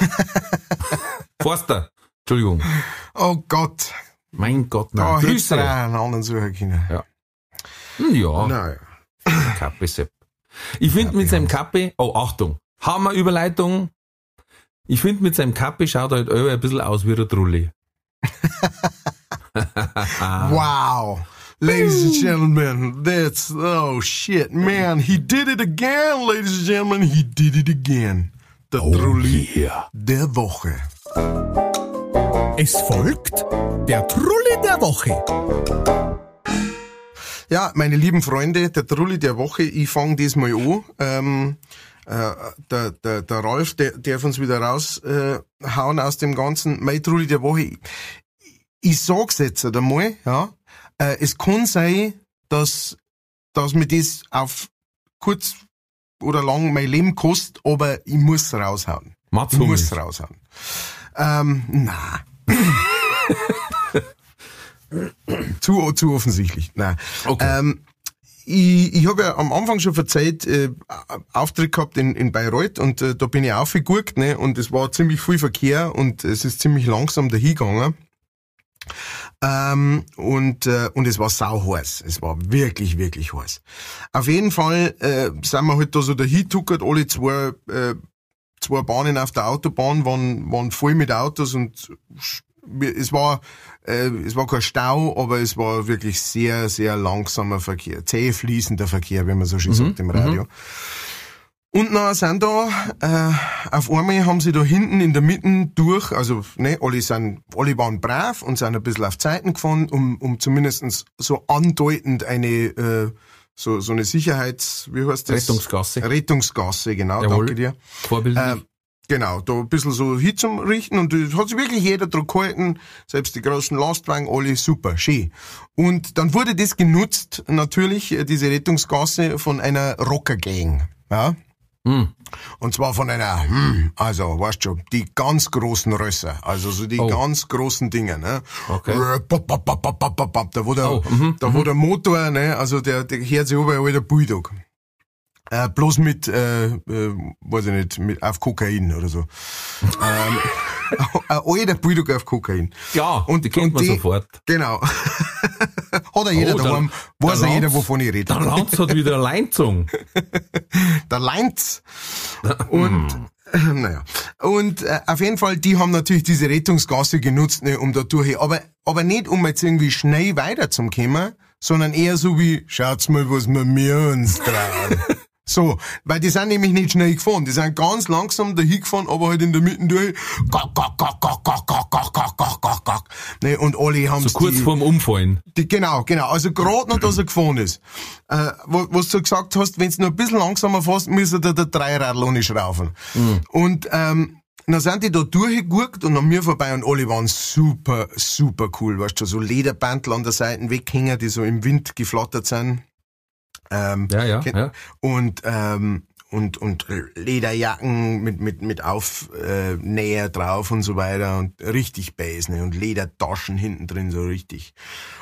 Forster. Entschuldigung. Oh Gott. Mein Gott, nein. du Grüße. auch einen anderen suchen können. Ja. Hm, Ja, Nein. Kappe Sepp. Ich finde mit seinem Kappe, oh Achtung, Hammer Überleitung. Ich finde mit seinem Kappe schaut er halt irgendwie ein bisschen aus wie der Trulli. Wow. Ladies and gentlemen, that's, oh shit, man, he did it again, ladies and gentlemen, he did it again. Der Trulli yeah. der Woche. Es folgt der Trulli der Woche. Ja, meine lieben Freunde, der Trulli der Woche, ich fange diesmal an. Ähm, äh, der, der, der Ralf, der darf uns wieder raushauen äh, aus dem Ganzen. Mein Trulli der Woche, ich, ich sag's jetzt einmal, ja, äh, es kann sein, dass, dass mir das auf kurz oder lang mein Leben kostet, aber ich muss raushauen. Mats Ich muss raushauen. Ähm, na. zu, zu offensichtlich. Nein. Okay. Ähm, ich, ich habe ja am Anfang schon verzeiht, äh, Auftritt gehabt in, in Bayreuth und äh, da bin ich aufgeguckt, ne, und es war ziemlich viel Verkehr und es ist ziemlich langsam dahingegangen. Ähm, und, äh, und es war sau heiß. Es war wirklich, wirklich heiß. Auf jeden Fall äh, sind wir halt da so dahin tuckert, alle zwei, äh, zwei Bahnen auf der Autobahn waren, waren voll mit Autos und es war, äh, es war kein Stau, aber es war wirklich sehr, sehr langsamer Verkehr. Zäh fließender Verkehr, wie man so schön sagt im Radio. Und dann sind da, äh, auf einmal haben sie da hinten in der Mitte durch, also ne, alle sind, alle waren brav und sind ein bisschen auf Zeiten gefahren, um, um zumindestens so andeutend eine, äh, so, so eine Sicherheits, wie heißt das? Rettungsgasse. Rettungsgasse, genau, Jawohl. danke dir. Vorbildlich. Äh, genau, da ein bisschen so hin zum Richten und das hat sich wirklich jeder dran gehalten, selbst die großen Lastwagen, alle super, schön. Und dann wurde das genutzt, natürlich, äh, diese Rettungsgasse von einer Rockergang, ja. Hm. Und zwar von einer, hm, also, weißt schon, die ganz großen Rösser, also so die Oh. ganz großen Dinge, ne? Okay. Äh, Da wo der, Oh, mhm, da wo der Motor, ne, also der, der hört sich überall wie der Bulldog. Äh, bloß mit, äh, äh, weiß ich nicht, mit, auf Kokain oder so. ähm, ein alter Bulldog auf Kokain. Klar, die kennt man sofort. Genau. Hat er jeder Oh, der- daheim, weiß der ja jeder, wovon ich rede. Der Lanz hat wieder Leinzung. der Leinz. Und, naja. Und äh, auf jeden Fall, die haben natürlich diese Rettungsgasse genutzt, ne, um da durch. Aber, aber nicht, um jetzt irgendwie schnell weiterzukommen, sondern eher so wie, schaut's mal, was wir mir uns trauen. So, weil die sind nämlich nicht schnell gefahren. Die sind ganz langsam dahin gefahren, aber halt in der Mitte durch. Gak, gak, gak, gak, gak, gak, gak, gak, gak, gak, gak. Ne, und alle haben So kurz die, vorm Umfallen. die, genau, genau. Also gerade noch, dass er gefahren ist. Äh, wo, was du gesagt hast, wenn du noch ein bisschen langsamer fährst, müsste der, der Dreiradl ohne schrauben. Und ähm, dann sind die da durchgeguckt und an mir vorbei und alle waren super, super cool. Weißt du, so Lederbandel an der Seite weghängen, die so im Wind geflattert sind. Ähm, Ja, ja, ja. und ähm, und und Lederjacken mit mit mit Aufnäher äh, Näher drauf und so weiter und richtig Base ne? und Ledertaschen hinten drin so richtig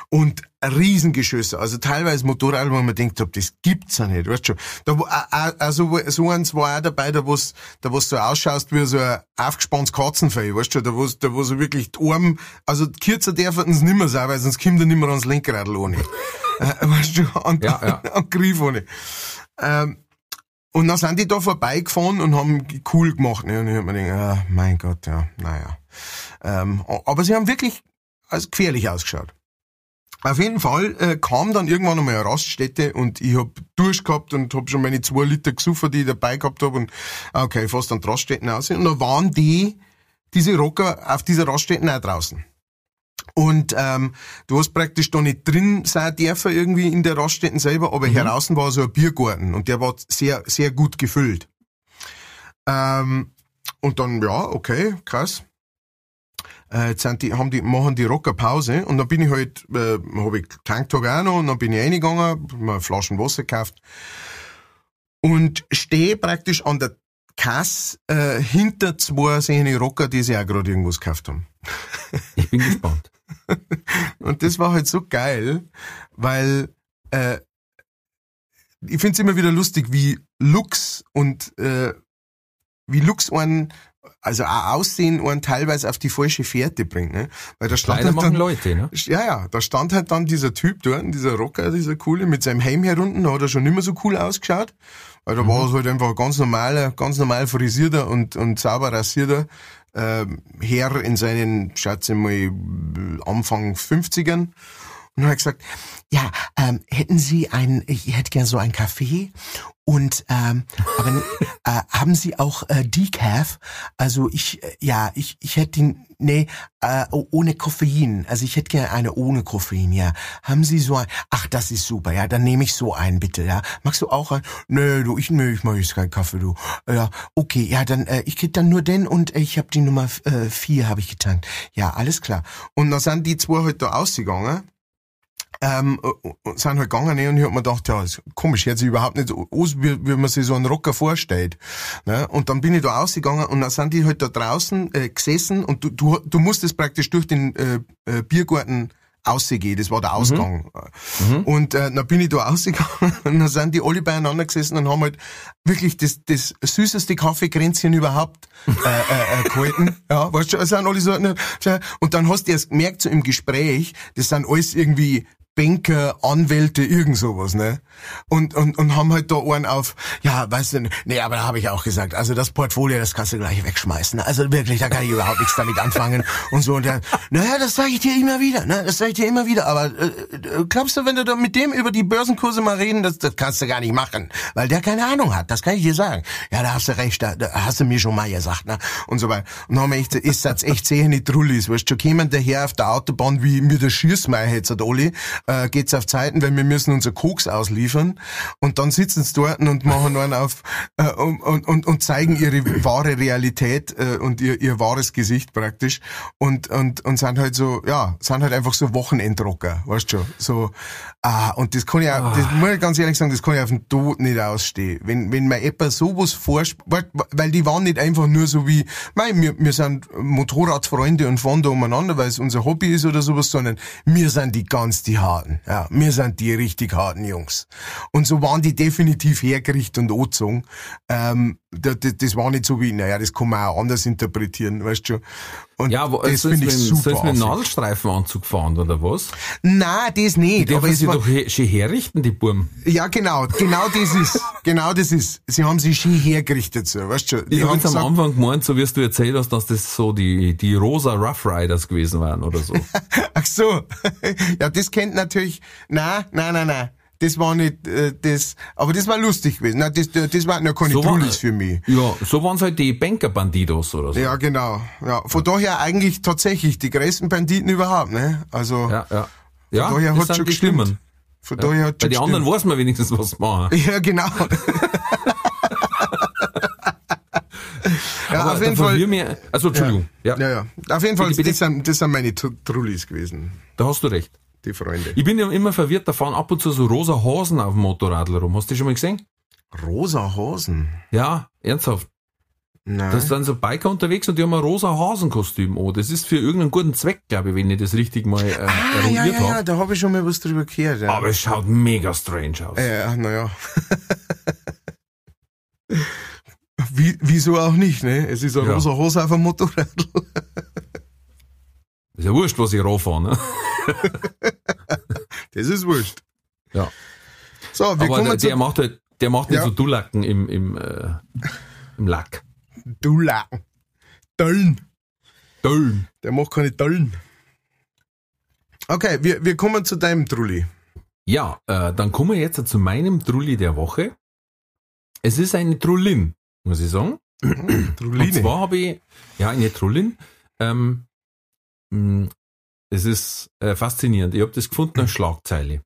und Riesengeschüsse, also teilweise Motorrad, wo man denkt, hab, das gibt's ja nicht, weißt schon. Da, wo- also so eins war auch dabei, da wo's, da wo's so ausschaust wie so ein aufgespanntes Katzenfell, weißt du, da wo's, da wo so wirklich die Arme, also kürzer dürfen es nimmer sein, weil sonst kommt er nimmer ans Lenkrad ohne. äh, weißt du, an, Ja, ja. an Griff ohne. Ähm, und dann sind die da vorbeigefahren und haben cool gemacht. Ne? Und ich hab mir gedacht, ah, mein Gott, ja, naja. Ähm, aber sie haben wirklich als gefährlich ausgeschaut. Auf jeden Fall äh, kam dann irgendwann einmal eine Raststätte und ich hab Durst gehabt und hab schon meine zwei Liter gesoffen, die ich dabei gehabt hab und ah, okay, fast an die Raststätten aus. Und da waren die, diese Rocker auf dieser Raststätten auch draußen. Und ähm, du hast praktisch da nicht drin sein dürfen irgendwie in der Raststätten selber, aber heraußen war so ein Biergarten und der war sehr, sehr gut gefüllt. Ähm, und dann, ja, okay, krass. Äh, jetzt sind die, haben die, machen die Rocker Pause und dann bin ich halt, äh, habe ich Tanktag auch noch und dann bin ich reingegangen, mir Flaschen Wasser gekauft und stehe praktisch an der Kasse äh, hinter zwei seine Rocker, die sich auch gerade irgendwas gekauft haben. Ich bin gespannt. Und das war halt so geil, weil äh, ich find's immer wieder lustig, wie Lux und äh, wie Lux einen, also auch Aussehen einen teilweise auf die falsche Fährte bringt. Ne? Weil da stand halt machen dann, Leute, ne? ja, ja, da stand halt dann dieser Typ dort, dieser Rocker, dieser coole, mit seinem Helm herunten, da hat er schon nicht mehr so cool ausgeschaut. Weil da war es halt einfach ein ganz normaler, ganz normal frisierter und, und sauber rasierter ähm, Herr in seinen, schätze mal, Anfang 50ern. Und er hat gesagt, ja, ähm, hätten Sie ein, ich hätte gern so einen Kaffee und ähm, aber äh, haben Sie auch äh, Decaf? Also ich, äh, ja, ich, ich hätte ihn, nee, äh, oh, ohne Koffein. Also ich hätte gerne eine ohne Koffein, ja. Haben Sie so ein, ach, das ist super, ja, dann nehme ich so einen bitte, ja. Magst du auch einen? Nee, du, ich, nee, ich mag jetzt keinen Kaffee, du. Ja, okay, ja, dann, äh, ich krieg dann nur den und äh, ich habe die Nummer äh, vier habe ich getankt. Ja, alles klar. Und dann sind die zwei halt da ausgegangen ähm, sind halt gegangen ne, und ich hab mir gedacht, ja, ist komisch, hört sich überhaupt nicht aus, wie, wie man sich so einen Rocker vorstellt. Ne? Und dann bin ich da ausgegangen und dann sind die halt da draußen äh, gesessen und du, du, du musstest praktisch durch den äh, äh, Biergarten ausgehe. Das war der Ausgang. Mhm. Und äh, dann bin ich da ausgegangen und dann sind die alle beieinander gesessen und haben halt wirklich das, das süßeste Kaffeekränzchen überhaupt äh, äh, äh, gehalten. Ja, weißt du, es sind alle so, ne, und dann hast du erst gemerkt, so im Gespräch, das sind alles irgendwie Banker, Anwälte, irgend sowas, ne? Und, und, und haben halt da einen auf, ja, weißt du, nee, aber da habe ich auch gesagt, also das Portfolio, das kannst du gleich wegschmeißen. Also wirklich, da kann ich überhaupt nichts damit anfangen und so. Und dann, naja, das sage ich dir immer wieder, ne? Das sage ich dir immer wieder. Aber äh, äh, glaubst du, wenn du da mit dem über die Börsenkurse mal reden, das, das kannst du gar nicht machen, weil der keine Ahnung hat, das kann ich dir sagen. Ja, da hast du recht, da, da hast du mir schon mal gesagt, ne? Und so weiter. Und haben echt, ist das echt sehr nicht Trullis, weißt du, schon jemand daher auf der Autobahn wie mir der Schießmeier jetzt Oli, äh, geht's auf Zeiten, weil wir müssen unser Koks ausliefern und dann sitzen sie dort und machen einen auf äh, und, und, und zeigen ihre wahre Realität äh, und ihr, ihr wahres Gesicht praktisch und, und, und sind halt so, ja, sind halt einfach so Wochenendrocker, weißt du schon, so, ah, und das kann ich auch, das muss ich ganz ehrlich sagen, das kann ich auf den Tod nicht ausstehen. Wenn, wenn mir etwa sowas vorspielt, weil die waren nicht einfach nur so wie, mein, wir, wir sind Motorradfreunde und fahren da umeinander, weil es unser Hobby ist oder sowas, sondern wir sind die ganz die Harten. Ja, wir sind die richtig harten Jungs. Und so waren die definitiv hergerichtet und angezogen. Ähm, das, das war nicht so wie, naja, das kann man auch anders interpretieren, weißt du schon. Und ja, aber das finde ich super. Soll mit einem Nadelstreifenanzug fahren, oder was? Nein, das nicht. Die aber sie war, doch schön herrichten, die Burm. Ja, genau, genau das ist, genau das ist. Sie haben sich schön hergerichtet, so, weißt du schon. Ich habe jetzt am Anfang gemeint, so wirst du erzählt hast, dass das so die, die rosa Rough Riders gewesen waren, oder so. Ach so. Ja, das kennt natürlich, nein, nein, nein, nein das war nicht äh, das, aber das war lustig gewesen. Nein, das, das waren ja keine so für mich. Ja, so waren halt die Banker-Bandidos oder so. Ja, genau. Ja, von ja. daher eigentlich tatsächlich die größten Banditen überhaupt, ne? Also, ja, ja. Ja, von daher hat schon gestimmt. Stimmen. Von ja. daher hat schon Bei den anderen weiß man wenigstens, was machen. Ja, genau. ja, Aber auf jeden Fall. Mir, also, Entschuldigung. Ja, ja. ja. Auf jeden Fall, das sind, das sind meine Trullis gewesen. Da hast du recht die Freunde. Ich bin ja immer verwirrt, da fahren ab und zu so rosa Hosen auf dem Motorrad rum. Hast du die schon mal gesehen? Rosa Hosen? Ja, ernsthaft. Nein. Da sind so Biker unterwegs und die haben ein rosa Hasenkostüm Oh, Das ist für irgendeinen guten Zweck, glaube ich, wenn ich das richtig mal äh, ah, ja, ja, habe. Ja, da habe ich schon mal was drüber gehört. Ja. Aber es schaut mega strange aus. Ja, naja. Wie, wieso auch nicht, ne? Es ist ein ja. rosa Hose auf dem Motorrad. ist ja wurscht, was ich raufahre, ne? das ist wurscht. Ja. So, wir Aber kommen der, der macht halt, der macht ja. so Dullacken im, im, äh, im Lack. Dullacken. Döllen. Döllen. Der macht keine Döllen. Okay, wir, wir kommen zu deinem Trulli. Ja, äh, dann kommen wir jetzt zu meinem Trulli der Woche. Es ist eine Trullin, muss ich sagen. Trulline. Und zwar habe ich, ja, eine Trullin. Ähm, es ist äh, faszinierend. Ich habe das gefunden als Schlagzeile.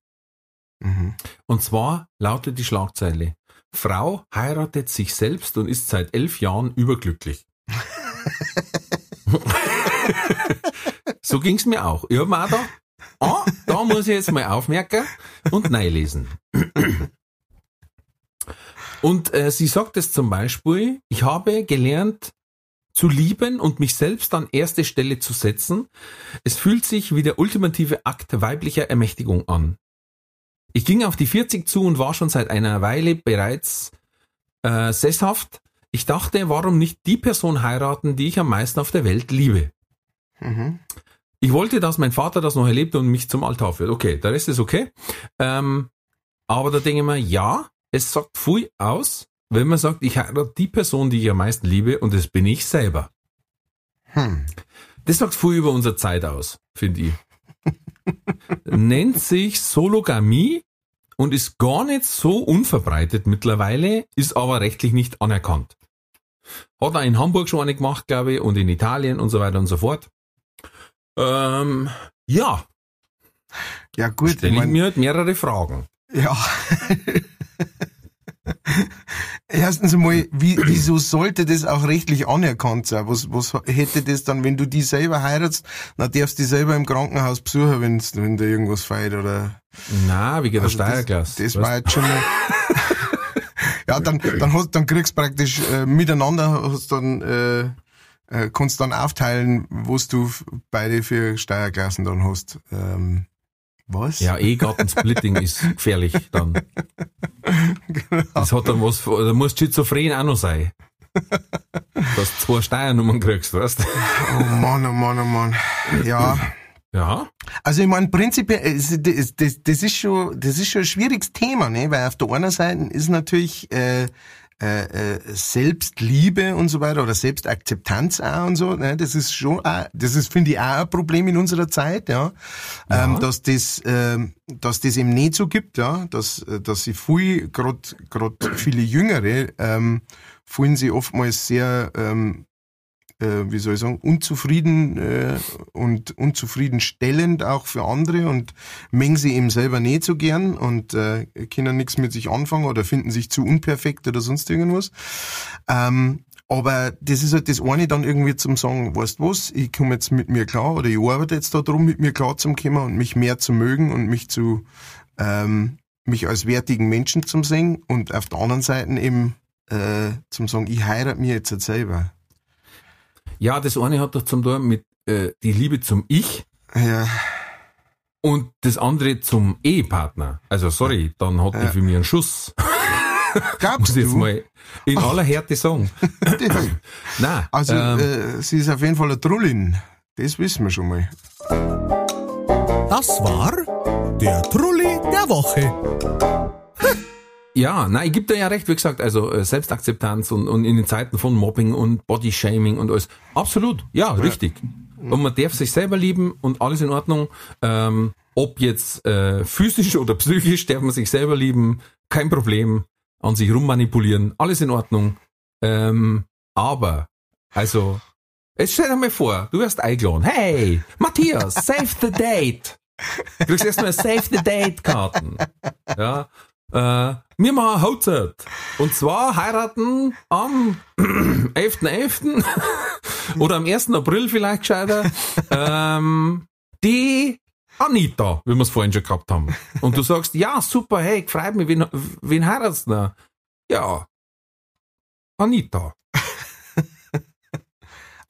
Mhm. Und zwar lautet die Schlagzeile, Frau heiratet sich selbst und ist seit elf Jahren überglücklich. so ging's mir auch. Ich habe mir auch gedacht, ah, da muss ich jetzt mal aufmerken und lesen. Und äh, sie sagt es zum Beispiel, ich habe gelernt, zu lieben und mich selbst an erste Stelle zu setzen. Es fühlt sich wie der ultimative Akt weiblicher Ermächtigung an. Ich ging auf die 40 zu und war schon seit einer Weile bereits äh, sesshaft. Ich dachte, warum nicht die Person heiraten, die ich am meisten auf der Welt liebe? Mhm. Ich wollte, dass mein Vater das noch erlebt und mich zum Altar führt. Okay, der Rest ist okay. Ähm, aber da denke ich mir, ja, es sagt viel aus, wenn man sagt, ich heirate die Person, die ich am meisten liebe, und das bin ich selber. Hm. Das sagt viel über unsere Zeit aus, finde ich. Nennt sich Sologamie und ist gar nicht so unverbreitet mittlerweile, ist aber rechtlich nicht anerkannt. Hat er in Hamburg schon eine gemacht, glaube ich, und in Italien und so weiter und so fort. Ähm, ja. Ja, gut. Stelle ich, mein, mir halt mehrere Fragen. Ja. Erstens einmal, wie, wieso sollte das auch rechtlich anerkannt sein? Was, was hätte das dann, wenn du die selber heiratst, dann darfst du die selber im Krankenhaus besuchen, wenn's, wenn da irgendwas feiert oder? Na, wie geht also der Steierklasse? Das, das war jetzt schon mal. ja, dann, dann hast, dann kriegst du praktisch äh, miteinander, hast dann, äh, äh, kannst dann aufteilen, was du beide für Steuerklassen dann hast. Ähm, Was? Ja, Ehegattensplitting ist gefährlich dann. Genau. Das hat dann was, da muss schizophren auch noch sein. Dass du zwei Steuernummern kriegst, weißt Oh Mann, oh Mann, oh Mann. Ja. Ja. Also ich meine, prinzipiell, das, das, das ist schon, das ist schon ein schwieriges Thema, ne? Weil auf der einen Seite ist natürlich äh, äh, äh, Selbstliebe und so weiter oder Selbstakzeptanz auch und so. Ne? Das ist schon, auch, das ist finde ich auch ein Problem in unserer Zeit, ja, Ähm, dass das, ähm, dass das eben nicht so gibt, ja, dass, äh, dass sie viel, gerade viele Jüngere, ähm, fühlen sie oftmals sehr ähm, äh, wie soll ich sagen, unzufrieden äh, und unzufriedenstellend auch für andere und mengen sie eben selber nicht so gern und äh, können nichts mit sich anfangen oder finden sich zu unperfekt oder sonst irgendwas. Ähm, aber das ist halt das eine dann irgendwie zum sagen, weißt was, ich komme jetzt mit mir klar oder ich arbeite jetzt darum, mit mir klar zu kommen und mich mehr zu mögen und mich zu ähm, mich als wertigen Menschen zu sehen und auf der anderen Seite eben äh, zum sagen, ich heirate mir jetzt halt selber. Ja, das eine hat doch zum tun mit äh, die Liebe zum Ich Ja. und das andere zum Ehepartner. Also sorry, dann hat die für mich einen Schuss. Glaubst Muss ich jetzt du? mal in aller Härte sagen. Nein, Also, ähm, äh, sie ist auf jeden Fall eine Trullin. Das wissen wir schon mal. Das war der Trulli der Woche. Ja, nein, ich gebe dir ja recht, wie gesagt, also äh, Selbstakzeptanz und, und in den Zeiten von Mobbing und Bodyshaming und alles. Absolut, ja, richtig. Und man darf sich selber lieben und alles in Ordnung. Ähm, ob jetzt äh, physisch oder psychisch, darf man sich selber lieben, kein Problem. An sich rummanipulieren, alles in Ordnung. Ähm, aber, also, jetzt stell dir mal vor, du wirst eingeladen. Hey, Matthias, save the date. Du kriegst erstmal Save the Date Karten. Ja. Äh, wir machen Hochzeit. Und zwar heiraten am 11.11. oder am 1. April vielleicht gescheiter. Ähm, die Anita, wie wir es vorhin schon gehabt haben. Und du sagst, ja, super, hey, freut mich, wen, wen heiratst du? Ja, Anita.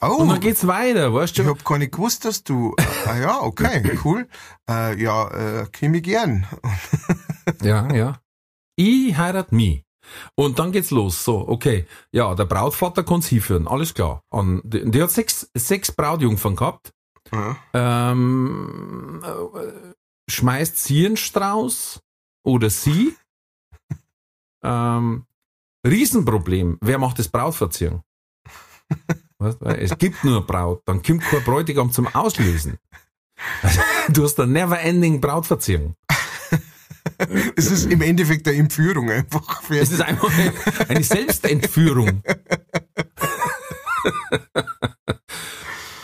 Oh, Und dann geht's weiter, weißt ich du? hab gar nicht gewusst, dass du. Äh, ah ja, okay, cool. Äh, ja, äh, komm ich gern. Ja, ja. Ich heirat mich. Und dann geht's los. So, okay. Ja, der Brautvater kann's hinführen. Alles klar. Und die, die hat sechs, sechs Brautjungfern gehabt. Ja. Ähm, äh, schmeißt sie einen Strauß oder sie? ähm, Riesenproblem. Wer macht das? Weil Es gibt nur Braut. Dann kommt kein Bräutigam zum Auslösen. Du hast eine never-ending Brautverziehung. Es ist im Endeffekt eine Entführung einfach. Für Es ist einfach eine, Selbstentführung.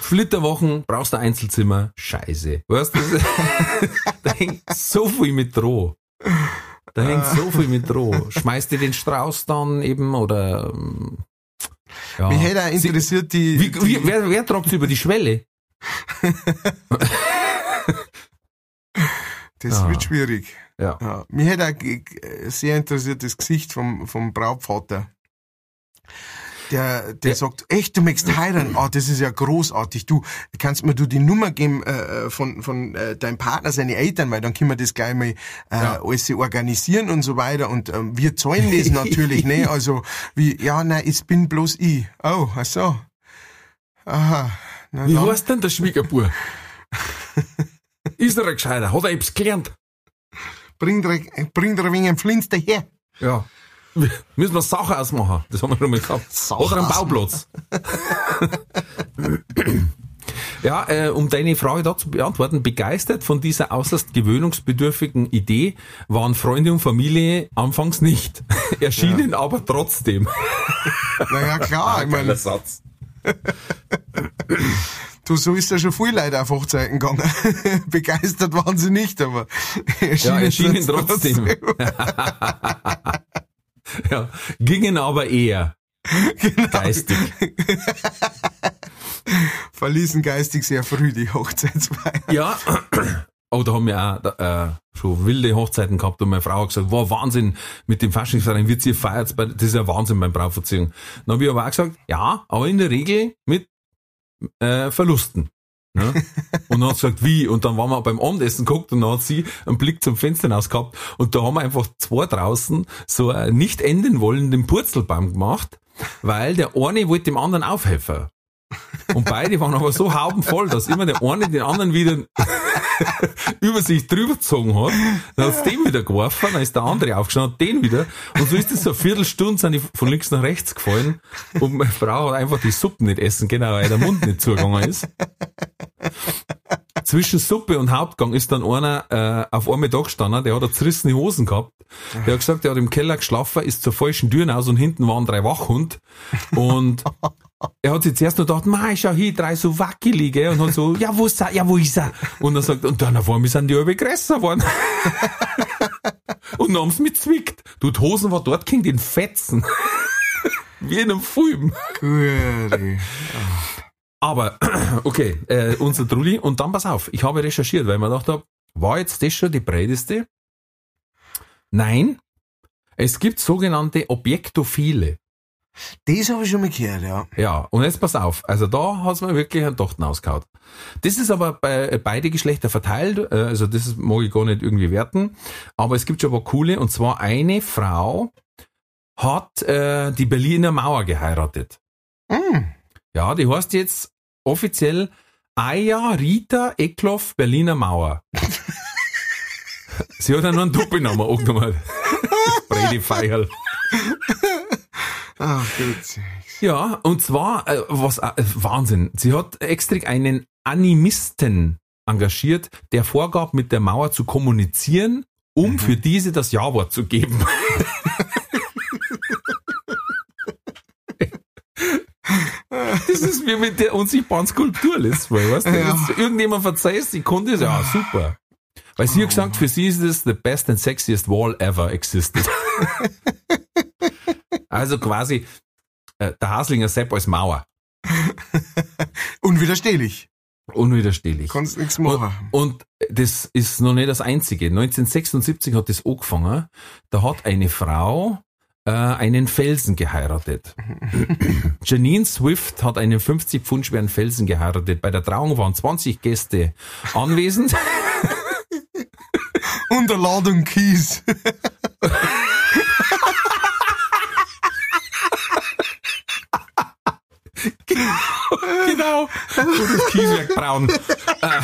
Flitterwochen, brauchst du ein Einzelzimmer, scheiße. Weißt du, da hängt so viel mit Droh. Da hängt so viel mit Droh. Schmeißt dir den Strauß dann eben oder ähm, ja. Mich hätte auch interessiert, die. Wie, wie, wer, wer tragt über die Schwelle? das Ah. wird schwierig. Ja. Ja. Mich hätte auch ge- sehr interessiert das Gesicht vom, vom Brautvater. Der, der Ja. sagt, echt, du möchtest heiraten? Ah, das ist ja großartig. Du, kannst mir du die Nummer geben äh, von, von äh, deinem Partner, seine Eltern, weil dann können wir das gleich mal äh, Ja. alles organisieren und so weiter. Und ähm, wir zahlen das natürlich, ne? Also, wie, ja, nein, ich bin bloß ich. Oh, ach so. Aha. Na Wie dann. heißt denn der Schwiegerbur? Ist er ein Gescheiter? Hat er etwas gelernt? Bring dir, bring dir ein wenig einen Flins daher. Ja. Müssen wir Sachen ausmachen. Das haben wir schon mal gehabt. Sachen Oder einen Bauplatz. ja, äh, um deine Frage da zu beantworten, begeistert von dieser äußerst gewöhnungsbedürftigen Idee waren Freunde und Familie anfangs nicht. Erschienen aber trotzdem. Naja, klar, ich meine, Satz. Du, so ist ja schon viel Leute auf Hochzeiten gegangen. Begeistert waren sie nicht, aber Ja, erschienen trotzdem. ja, gingen aber eher. Genau. Geistig. Verließen geistig sehr früh die Hochzeitsfeier. Ja. Oh, da haben wir auch da, äh, schon wilde Hochzeiten gehabt und meine Frau hat gesagt, wow, Wahnsinn, mit dem Faschingsverein wird sie feiert, das ist ja Wahnsinn beim Brautverziehung. Dann habe ich aber auch gesagt, ja, aber in der Regel mit äh, Verlusten. Ne? Und dann hat sie gesagt, wie? Und dann waren wir beim Abendessen geguckt und dann hat sie einen Blick zum Fenster hinaus gehabt und da haben wir einfach zwei draußen so einen nicht enden wollenden Purzelbaum gemacht, weil der eine wollte dem anderen aufhelfen. Und beide waren aber so haubenvoll, dass immer der eine den anderen wieder über sich drüber gezogen hat. Dann hat's den wieder geworfen, dann ist der andere aufgestanden, den wieder. Und so ist es so eine Viertelstunde sind die von links nach rechts gefallen. Und meine Frau hat einfach die Suppe nicht essen können, weil der Mund nicht zugegangen ist. Zwischen Suppe und Hauptgang ist dann einer äh, auf einmal da gestanden, der hat eine zerrissene Hosen gehabt. Der hat gesagt, der hat im Keller geschlafen, ist zur falschen Tür raus und hinten waren drei Wachhund. Und er hat sich zuerst noch gedacht, mei, schau hier, drei so wackelige, und hat so, ja, wo ist er, ja, wo ist er? Und er sagt, und dann auf einmal sind die alle größer geworden. und dann haben sie mich zwickt. Du, die Hosen war dort gegen den Fetzen. Wie in einem Film. Aber, okay, äh, unser Trulli, und dann pass auf, ich habe recherchiert, weil ich mir gedacht habe, war jetzt das schon die breiteste? Nein, es gibt sogenannte Objektophile. Das habe ich schon mal gehört, ja. Ja, und jetzt pass auf, also da hat's mir wirklich einen Tochten ausgehauen. Das ist aber bei beide Geschlechter verteilt, äh, also das mag ich gar nicht irgendwie werten, aber es gibt schon aber coole, und zwar eine Frau hat äh, die Berliner Mauer geheiratet. Mm. Ja, die heißt jetzt offiziell Aya Rita Eckloff Berliner Mauer. Sie hat ja noch einen Doppelnamen angenommen. Brady Feierl. Ach. Ja, und zwar, äh, was äh, Wahnsinn. Sie hat extra einen Animisten engagiert, der vorgab, mit der Mauer zu kommunizieren, um für diese das Ja-Wort zu geben. Das ist wie mit der unsichtbaren Skulptur letztes Mal, weißt du? Ja. Jetzt Irgendjemand verzeiht, die Kunde ist ja super. Weil sie hat gesagt, für sie ist es the best and sexiest wall ever existed. also quasi äh, der Haslinger Sepp als Mauer. Unwiderstehlich. Unwiderstehlich. Kannst nichts Und, machen. und das ist noch nicht das Einzige. 1976 hat das angefangen. Da hat eine Frau äh, einen Felsen geheiratet. Janine Swift hat einen 50 Pfund schweren Felsen geheiratet. Bei der Trauung waren 20 Gäste anwesend. Unterladung Kies. Genau. Das Kieswerk braun. Äh.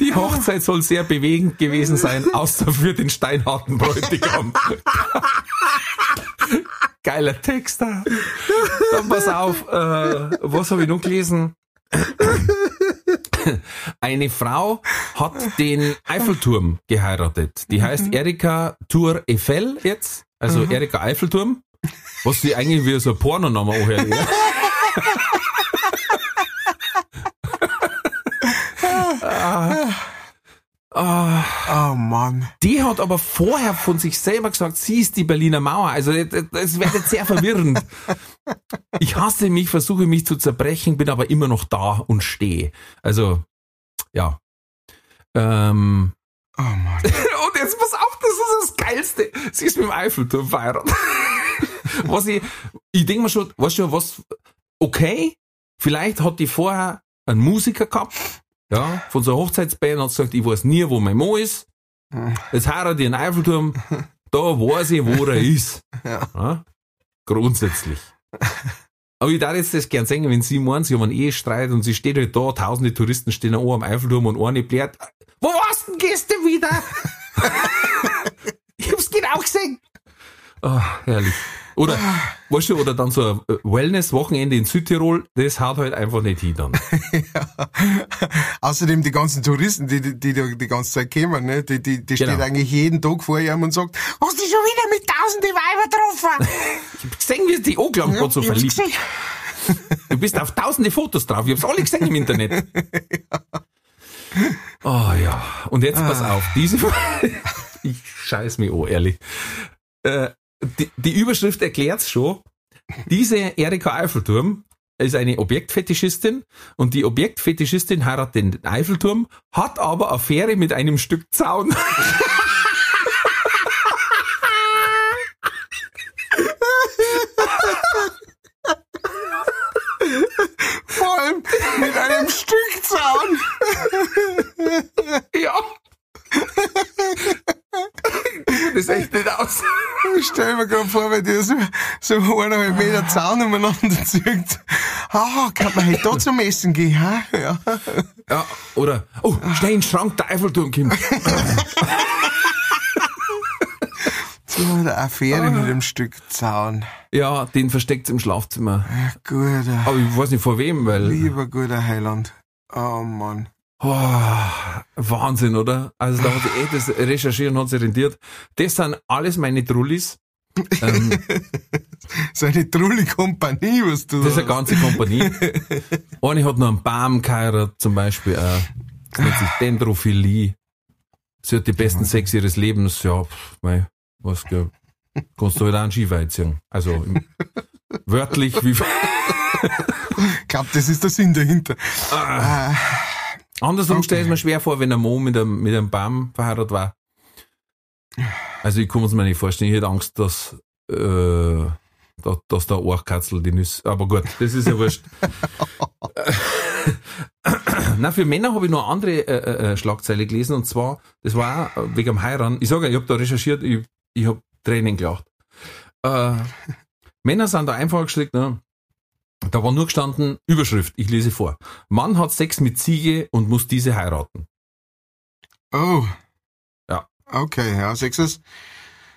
Die Hochzeit soll sehr bewegend gewesen sein, außer für den steinharten Bräutigam. Geiler Text da. Dann pass auf, äh, was habe ich noch gelesen? Eine Frau hat den Eiffelturm geheiratet. Die heißt Erika Tour Eiffel jetzt, also Erika Eiffelturm. Was sie eigentlich wie so ein Pornoname anhört. Ja. Ah. Oh Mann. Die hat aber vorher von sich selber gesagt, sie ist die Berliner Mauer. Also das das wird jetzt sehr verwirrend. Ich hasse mich, versuche mich zu zerbrechen, bin aber immer noch da und stehe. Also, ja. Ähm, Oh Mann. und jetzt pass auf, das ist das Geilste. Sie ist mit dem Eiffelturm verheiratet. was ich, ich denke mir schon, weißt du, was, okay, vielleicht hat die vorher einen Musiker gehabt, ja, von so einer Hochzeitsband hat gesagt, ich weiß nie, wo mein Mo ist. Jetzt heiratet ich einen Eiffelturm, da weiß ich, wo er ist. Ja. Ja, grundsätzlich. Aber ich darf jetzt das gern sehen, wenn Sie meinen, Sie haben einen Ehestreit und Sie steht halt da, tausende Touristen stehen auch am Eiffelturm und eine blärt, wo warst denn gestern wieder? ich hab's genau gesehen. Ah, herrlich. Oder, weißt du, oder dann so ein äh, Wellness-Wochenende in Südtirol, das haut halt einfach nicht hin dann. Außerdem die ganzen Touristen, die, die, die da die ganze Zeit kommen, ne, die, die, die Genau. steht eigentlich jeden Tag vor ihm und sagt, hast du schon wieder mit tausende Weiber getroffen? Ich hab gesehen, wie die Oglauben gerade so verliebt. Du bist auf tausende Fotos drauf. Ich hab's alle gesehen im Internet. Oh ja. Und jetzt pass Ah. auf. Diese, ich scheiß mich an, ehrlich. Äh, die, die Überschrift es schon. Diese Erika Eiffelturm ist eine Objektfetischistin und die Objektfetischistin heiratet den Eiffelturm, hat aber Affäre mit einem Stück Zaun. Vor allem mit einem Stück Zaun. ja das echt nicht aus. Ich stell mir gerade vor, wenn dir so, so eineinhalb Meter Zaun umeinander zieht. Ah, kann man halt da zum Essen gehen, ha? Ja. Ja, oder, oh, schnell in den Schrank, der Eiffelturm kommt. So eine Affäre mit dem Stück Zaun. Ja, den versteckt's im Schlafzimmer. Ja, guter, Aber ich weiß nicht vor wem, weil. lieber guter Heiland. Oh Mann. Oh, Wahnsinn, oder? Also da hat sich eh das Recherchieren hat sich rentiert. Das sind alles meine Trullis. Ähm, Seine trulle Kompanie, was du das ist eine ganze Kompanie. Eine hat noch einen Baum geheiratet, zum Beispiel. Äh, das nennt sich Dendrophilie. Sie hat die besten Sex ihres Lebens. Ja, pff, mei, was glaub, kannst du halt auch einen Skiweit ziehen. Also im, wörtlich wie Ich glaube, das ist der Sinn dahinter. Andersrum Okay. stelle ich mir schwer vor, wenn ein Mo mit einem, mit einem Baum verheiratet war. Also ich kann es mir nicht vorstellen. Ich hätte Angst, dass, äh, dass, dass der Ohrkatzel die Nüsse. Aber gut, das ist ja wurscht. Na, für Männer habe ich noch eine andere äh, äh, Schlagzeile gelesen und zwar, das war auch wegen dem Heiraten. Ich sage, ich habe da recherchiert, ich, ich habe Tränen gelacht. Äh, Männer sind da einfach gestrickt, ne? Da war nur gestanden, Überschrift, ich lese vor. Mann hat Sex mit Ziege und muss diese heiraten. Oh. Ja. Okay, ja, Sexes.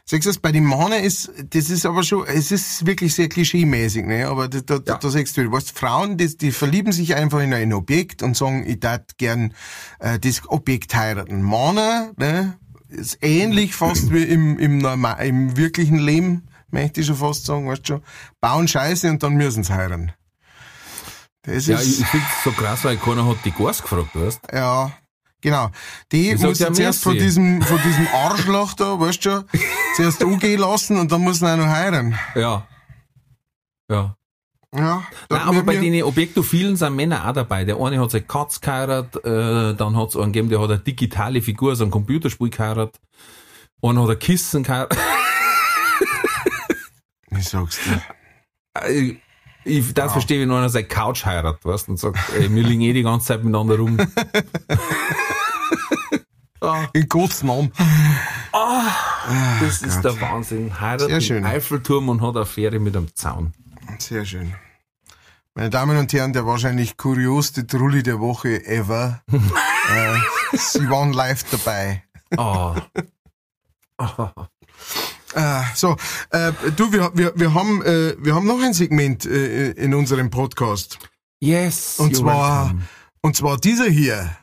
Sexes bei den Männern ist, das ist aber schon, es ist wirklich sehr klischeemäßig, ne, aber da, da, Ja. da sagst du, weißt, Frauen, die, die verlieben sich einfach in ein Objekt und sagen, ich tat gern, äh, das Objekt heiraten. Männer, ne, ist ähnlich fast wie im, im normal, im wirklichen Leben, möchte ich schon fast sagen, weißt du schon, bauen Scheiße und dann müssen sie heiraten. Das Ja, ist, ich, finde so krass, weil keiner hat die Gas gefragt, weißt Ja, genau. Die Ich muss zuerst von merci. diesem, von diesem Arschloch da, weißt du schon, zuerst angehen lassen und dann muss er auch noch heiraten. Ja. Ja. Ja. Nein, aber bei den Objektophilen sind Männer auch dabei. Der eine hat seine Katz geheiratet, äh, dann hat es einen gegeben, der hat eine digitale Figur, so ein Computerspiel geheiratet. Einer hat ein Kissen geheiratet. Ich sag's dir. Äh, Ich, das verstehe, wenn einer seine Couch heiratet, weißt, und sagt, ey, wir liegen eh die ganze Zeit miteinander rum. In Gottes Namen. Das ist der Wahnsinn. Heiratet im Eiffelturm und hat eine Affäre mit einem Zaun. Sehr schön. Meine Damen und Herren, der wahrscheinlich kuriosste Trulli der Woche ever. äh, sie waren live dabei. Oh. Äh, so, äh, du, wir, wir, wir, haben, äh, wir haben noch ein Segment äh, in unserem Podcast. Yes. Und zwar, welcome. und zwar dieser hier.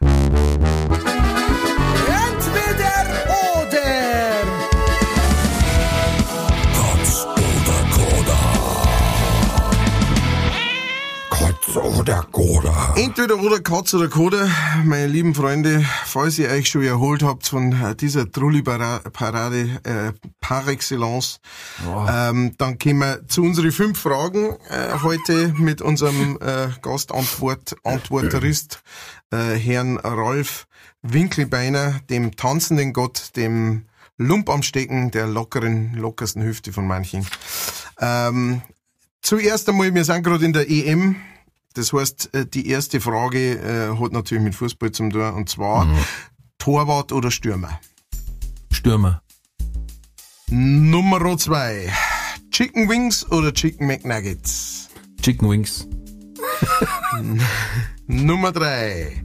Oder Koda. Entweder oder Katz oder Koda, meine lieben Freunde, falls ihr euch schon erholt habt von äh, dieser Trulli-Parade äh, par excellence, ähm, dann kommen wir zu unseren fünf Fragen äh, heute mit unserem äh, Gastantwort Antworterist, äh, Herrn Rolf Winkelbeiner, dem tanzenden Gott, dem Lump am Stecken, der lockeren, lockersten Hüfte von manchen. Ähm, zuerst einmal, wir sind gerade in der EM. Das heißt, äh, die erste Frage äh, hat natürlich mit Fußball zum tun, und zwar Torwart oder Stürmer. Stürmer. Nummer zwei. Chicken Wings oder Chicken McNuggets? Chicken Wings. Nummer drei.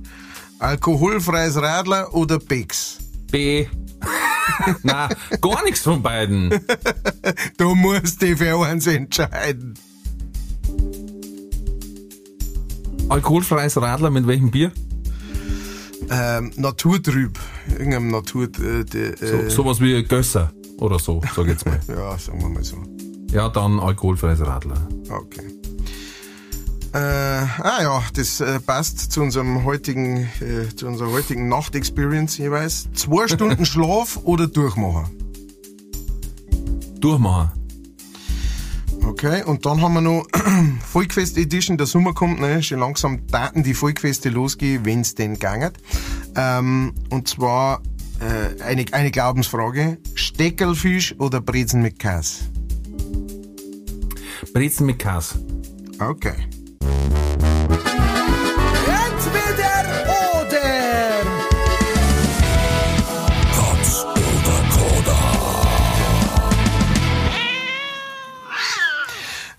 Alkoholfreies Radler oder Becks? B. Na, gar nichts von beiden. Du musst dich für eins entscheiden. Alkoholfreies Radler mit welchem Bier? Ähm, Naturtrüb. Irgendeinem Natur... Äh, de, So, äh, sowas wie Gösser oder so, sag ich jetzt mal. Ja, sagen wir mal so. Ja, dann alkoholfreies Radler. Okay. Äh, ah ja, das äh, passt zu unserem heutigen, äh, zu unserer heutigen Nacht-Experience jeweils. Zwei Stunden Schlaf oder Durchmachen. Durchmachen. Okay, und dann haben wir noch Volkfest Edition, der Sommer kommt, ne? Schon langsam Daten die Volkfeste losgehen, wenn's denn ganget. Ähm, und zwar äh, eine, eine Glaubensfrage. Steckelfisch oder Brezen mit Käse? Brezen mit Käse. Okay.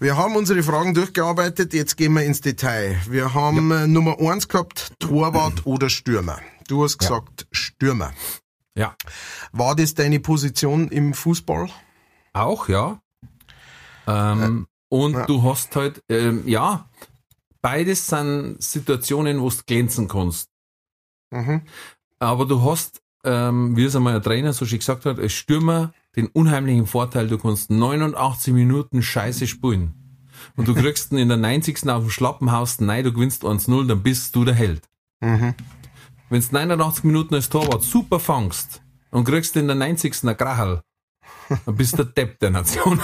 Wir haben unsere Fragen durchgearbeitet, jetzt gehen wir ins Detail. Wir haben äh, Nummer eins gehabt, Torwart oder Stürmer. Du hast gesagt Stürmer. Ja. War das deine Position im Fußball? Auch, ja. Ähm, und ja. du hast halt, ähm, ja, beides sind Situationen, wo du glänzen kannst. Mhm. Aber du hast, ähm, wie es einmal ein Trainer so schön gesagt hat, als Stürmer den unheimlichen Vorteil, du kannst 89 Minuten Scheiße spielen. Und du kriegst ihn in der 90. auf dem Schlappenhaus, nein, du gewinnst 1-0, dann bist du der Held. Mhm. Wenn du 89 Minuten als Torwart super fangst und kriegst in der 90. ein Krachel, dann bist du der Depp der Nation.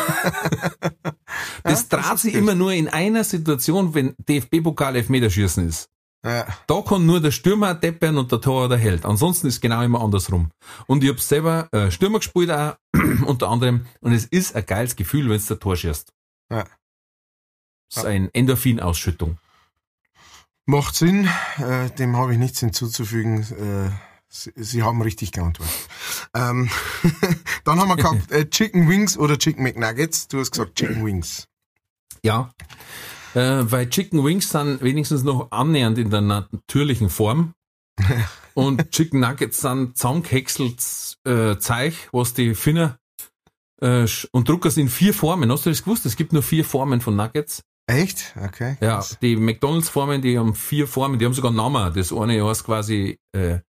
das dreht sich immer nur in einer Situation, wenn DFB-Pokal Elfmeterschießen ist. Ja. Da kann nur der Stürmer deppern und der Tor der Held. Ansonsten ist genau immer andersrum. Und ich hab selber äh, Stürmer gespielt auch, unter anderem. Und es ist ein geiles Gefühl, wenn du der Tor schießt. Ja. Das ist eine Endorphinausschüttung. Macht Sinn, äh, dem habe ich nichts hinzuzufügen. Äh, Sie, Sie haben richtig geantwortet. Ähm, dann haben wir gehabt äh, Chicken Wings oder Chicken McNuggets. Du hast gesagt Chicken Wings. Ja. Äh, weil Chicken Wings sind wenigstens noch annähernd in der natürlichen Form. und Chicken Nuggets sind zusammengehäckselt äh, Zeug, was die Finner äh, und druckers in vier Formen. Hast du das gewusst? Es gibt nur vier Formen von Nuggets. Echt? Okay. Ja, die McDonalds-Formen, die haben vier Formen, die haben sogar Namen. Das eine heißt quasi äh,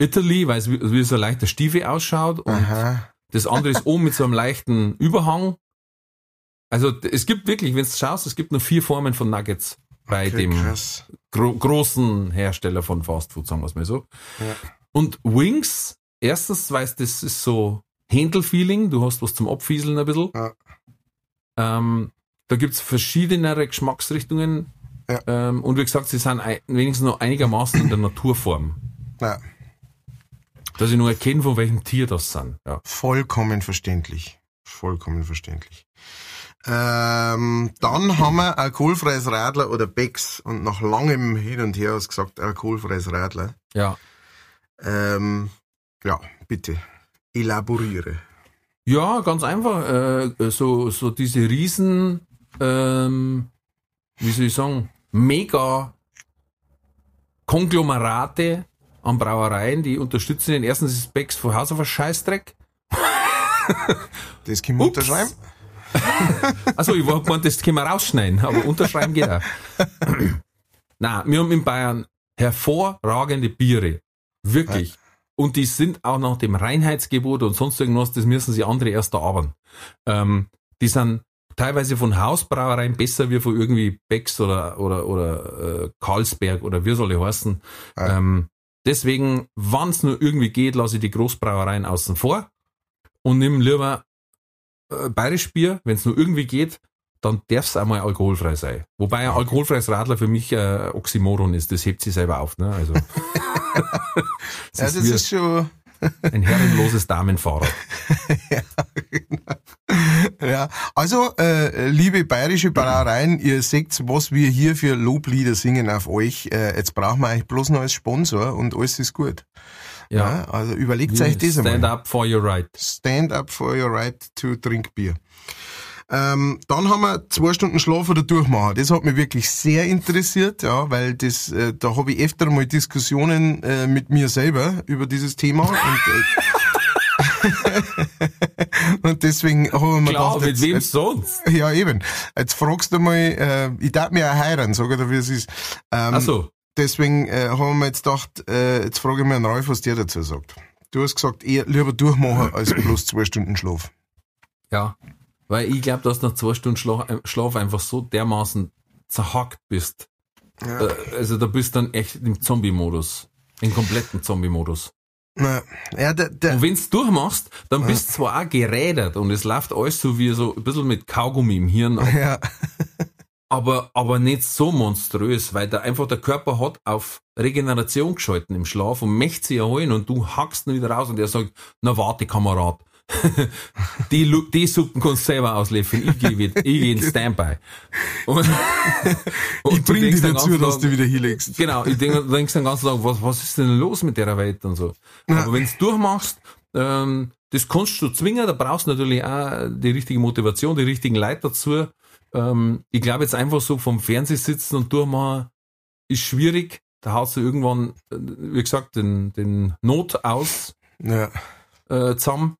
Italy, weil es wie, wie so ein leichter Stiefel ausschaut. Und Aha. das andere ist oben mit so einem leichten Überhang. Also es gibt wirklich, wenn du schaust, es gibt nur vier Formen von Nuggets bei Okay, dem gro großen Hersteller von Fast Food, sagen wir es mal so. Ja. Und Wings, erstens, weil das ist so Händel-Feeling, du hast was zum Abfieseln ein bisschen. Ja. Ähm, da gibt's verschiedenere Geschmacksrichtungen. Ja. Ähm, und wie gesagt, sie sind wenigstens noch einigermaßen in der Naturform. Ja, Dass ich nur erkenne, von welchem Tier das sind. Ja. vollkommen verständlich. Vollkommen verständlich. Ähm, dann haben wir alkoholfreies Radler oder Becks und nach langem Hin und Her hast du gesagt alkoholfreies Radler. ja. Ähm, ja, bitte. Elaboriere. Ja, ganz einfach. Äh, so, so diese riesen, ähm, wie soll ich sagen, mega Konglomerate an Brauereien, die unterstützen den. Erstens ist Becks von Haus auf ein Scheißdreck. Das wir Ups. unterschreiben. Also ich war gemeint, das können wir rausschneiden, aber unterschreiben geht auch. Na, wir haben in Bayern hervorragende Biere. Wirklich. Und die sind auch nach dem Reinheitsgebot und sonst irgendwas, das müssen sie andere erst erarbeiten. Ähm, die sind teilweise von Hausbrauereien besser wie von irgendwie Becks oder, oder, oder äh, Karlsberg oder wie soll ich heißen. Ja. Ähm, deswegen, wann es nur irgendwie geht, lasse ich die Großbrauereien außen vor und nimm lieber bayerisch Bier, wenn es nur irgendwie geht, dann darf es einmal alkoholfrei sein. Wobei ein alkoholfreies Radler für mich äh, Oxymoron ist, das hebt sie selber auf. Ne? Also, Ja, das wie ist schon, ein herrenloses Damenfahrrad. ja. Also, äh, liebe bayerische Brauereien, ihr seht, was wir hier für Loblieder singen auf euch. Äh, jetzt brauchen wir euch bloß noch als Sponsor und alles ist gut. Ja, Ja, also überlegt euch das einmal. stand up for your right. Stand up for your right to drink beer. Ähm, dann haben wir zwei Stunden Schlaf oder Durchmachen. Das hat mich wirklich sehr interessiert, ja, weil das, äh, da habe ich öfter mal Diskussionen äh, mit mir selber über dieses Thema und, äh, und deswegen habe ich mir Klar, gedacht, mit wem sonst? ja eben, jetzt fragst du mal, äh, ich darf mir auch heiraten, sag ich dir, wie es ist. Ähm, Ach so. Deswegen äh, haben wir jetzt gedacht, äh, jetzt frage ich mal einen Ralf, was der dazu sagt. Du hast gesagt, eher lieber durchmachen als bloß zwei Stunden Schlaf. Ja, weil ich glaube, dass nach zwei Stunden Schlaf, äh, Schlaf einfach so dermaßen zerhackt bist. Ja. Äh, Also da bist du dann echt im Zombie-Modus. Im kompletten Zombie-Modus. Na, ja, der, der, Und wenn's durchmachst, dann bist du zwar auch gerädert und es läuft alles so wie so ein bisschen mit Kaugummi im Hirn, ab, ja, aber, aber nicht so monströs, weil da einfach der Körper hat auf Regeneration geschalten im Schlaf und möchte sie erholen und du hackst ihn wieder raus und er sagt, na warte Kamerad, die, die Suppen kannst du selber auslöffeln, ich gehe ich geh in Standby. Und, und ich bring dich dazu, dass du wieder hinlegst. Genau, ich denk, du denkst den ganzen Tag, was, was ist denn los mit der Welt und so. Aber wenn du durchmachst, ähm, das kannst du zwingen, da brauchst du natürlich auch die richtige Motivation, die richtigen Leute dazu, Ähm, ich glaube jetzt einfach so vom Fernseh sitzen und durchmachen ist schwierig. Da hast du irgendwann, äh, wie gesagt, den, den Not aus Ja. äh, zusammen.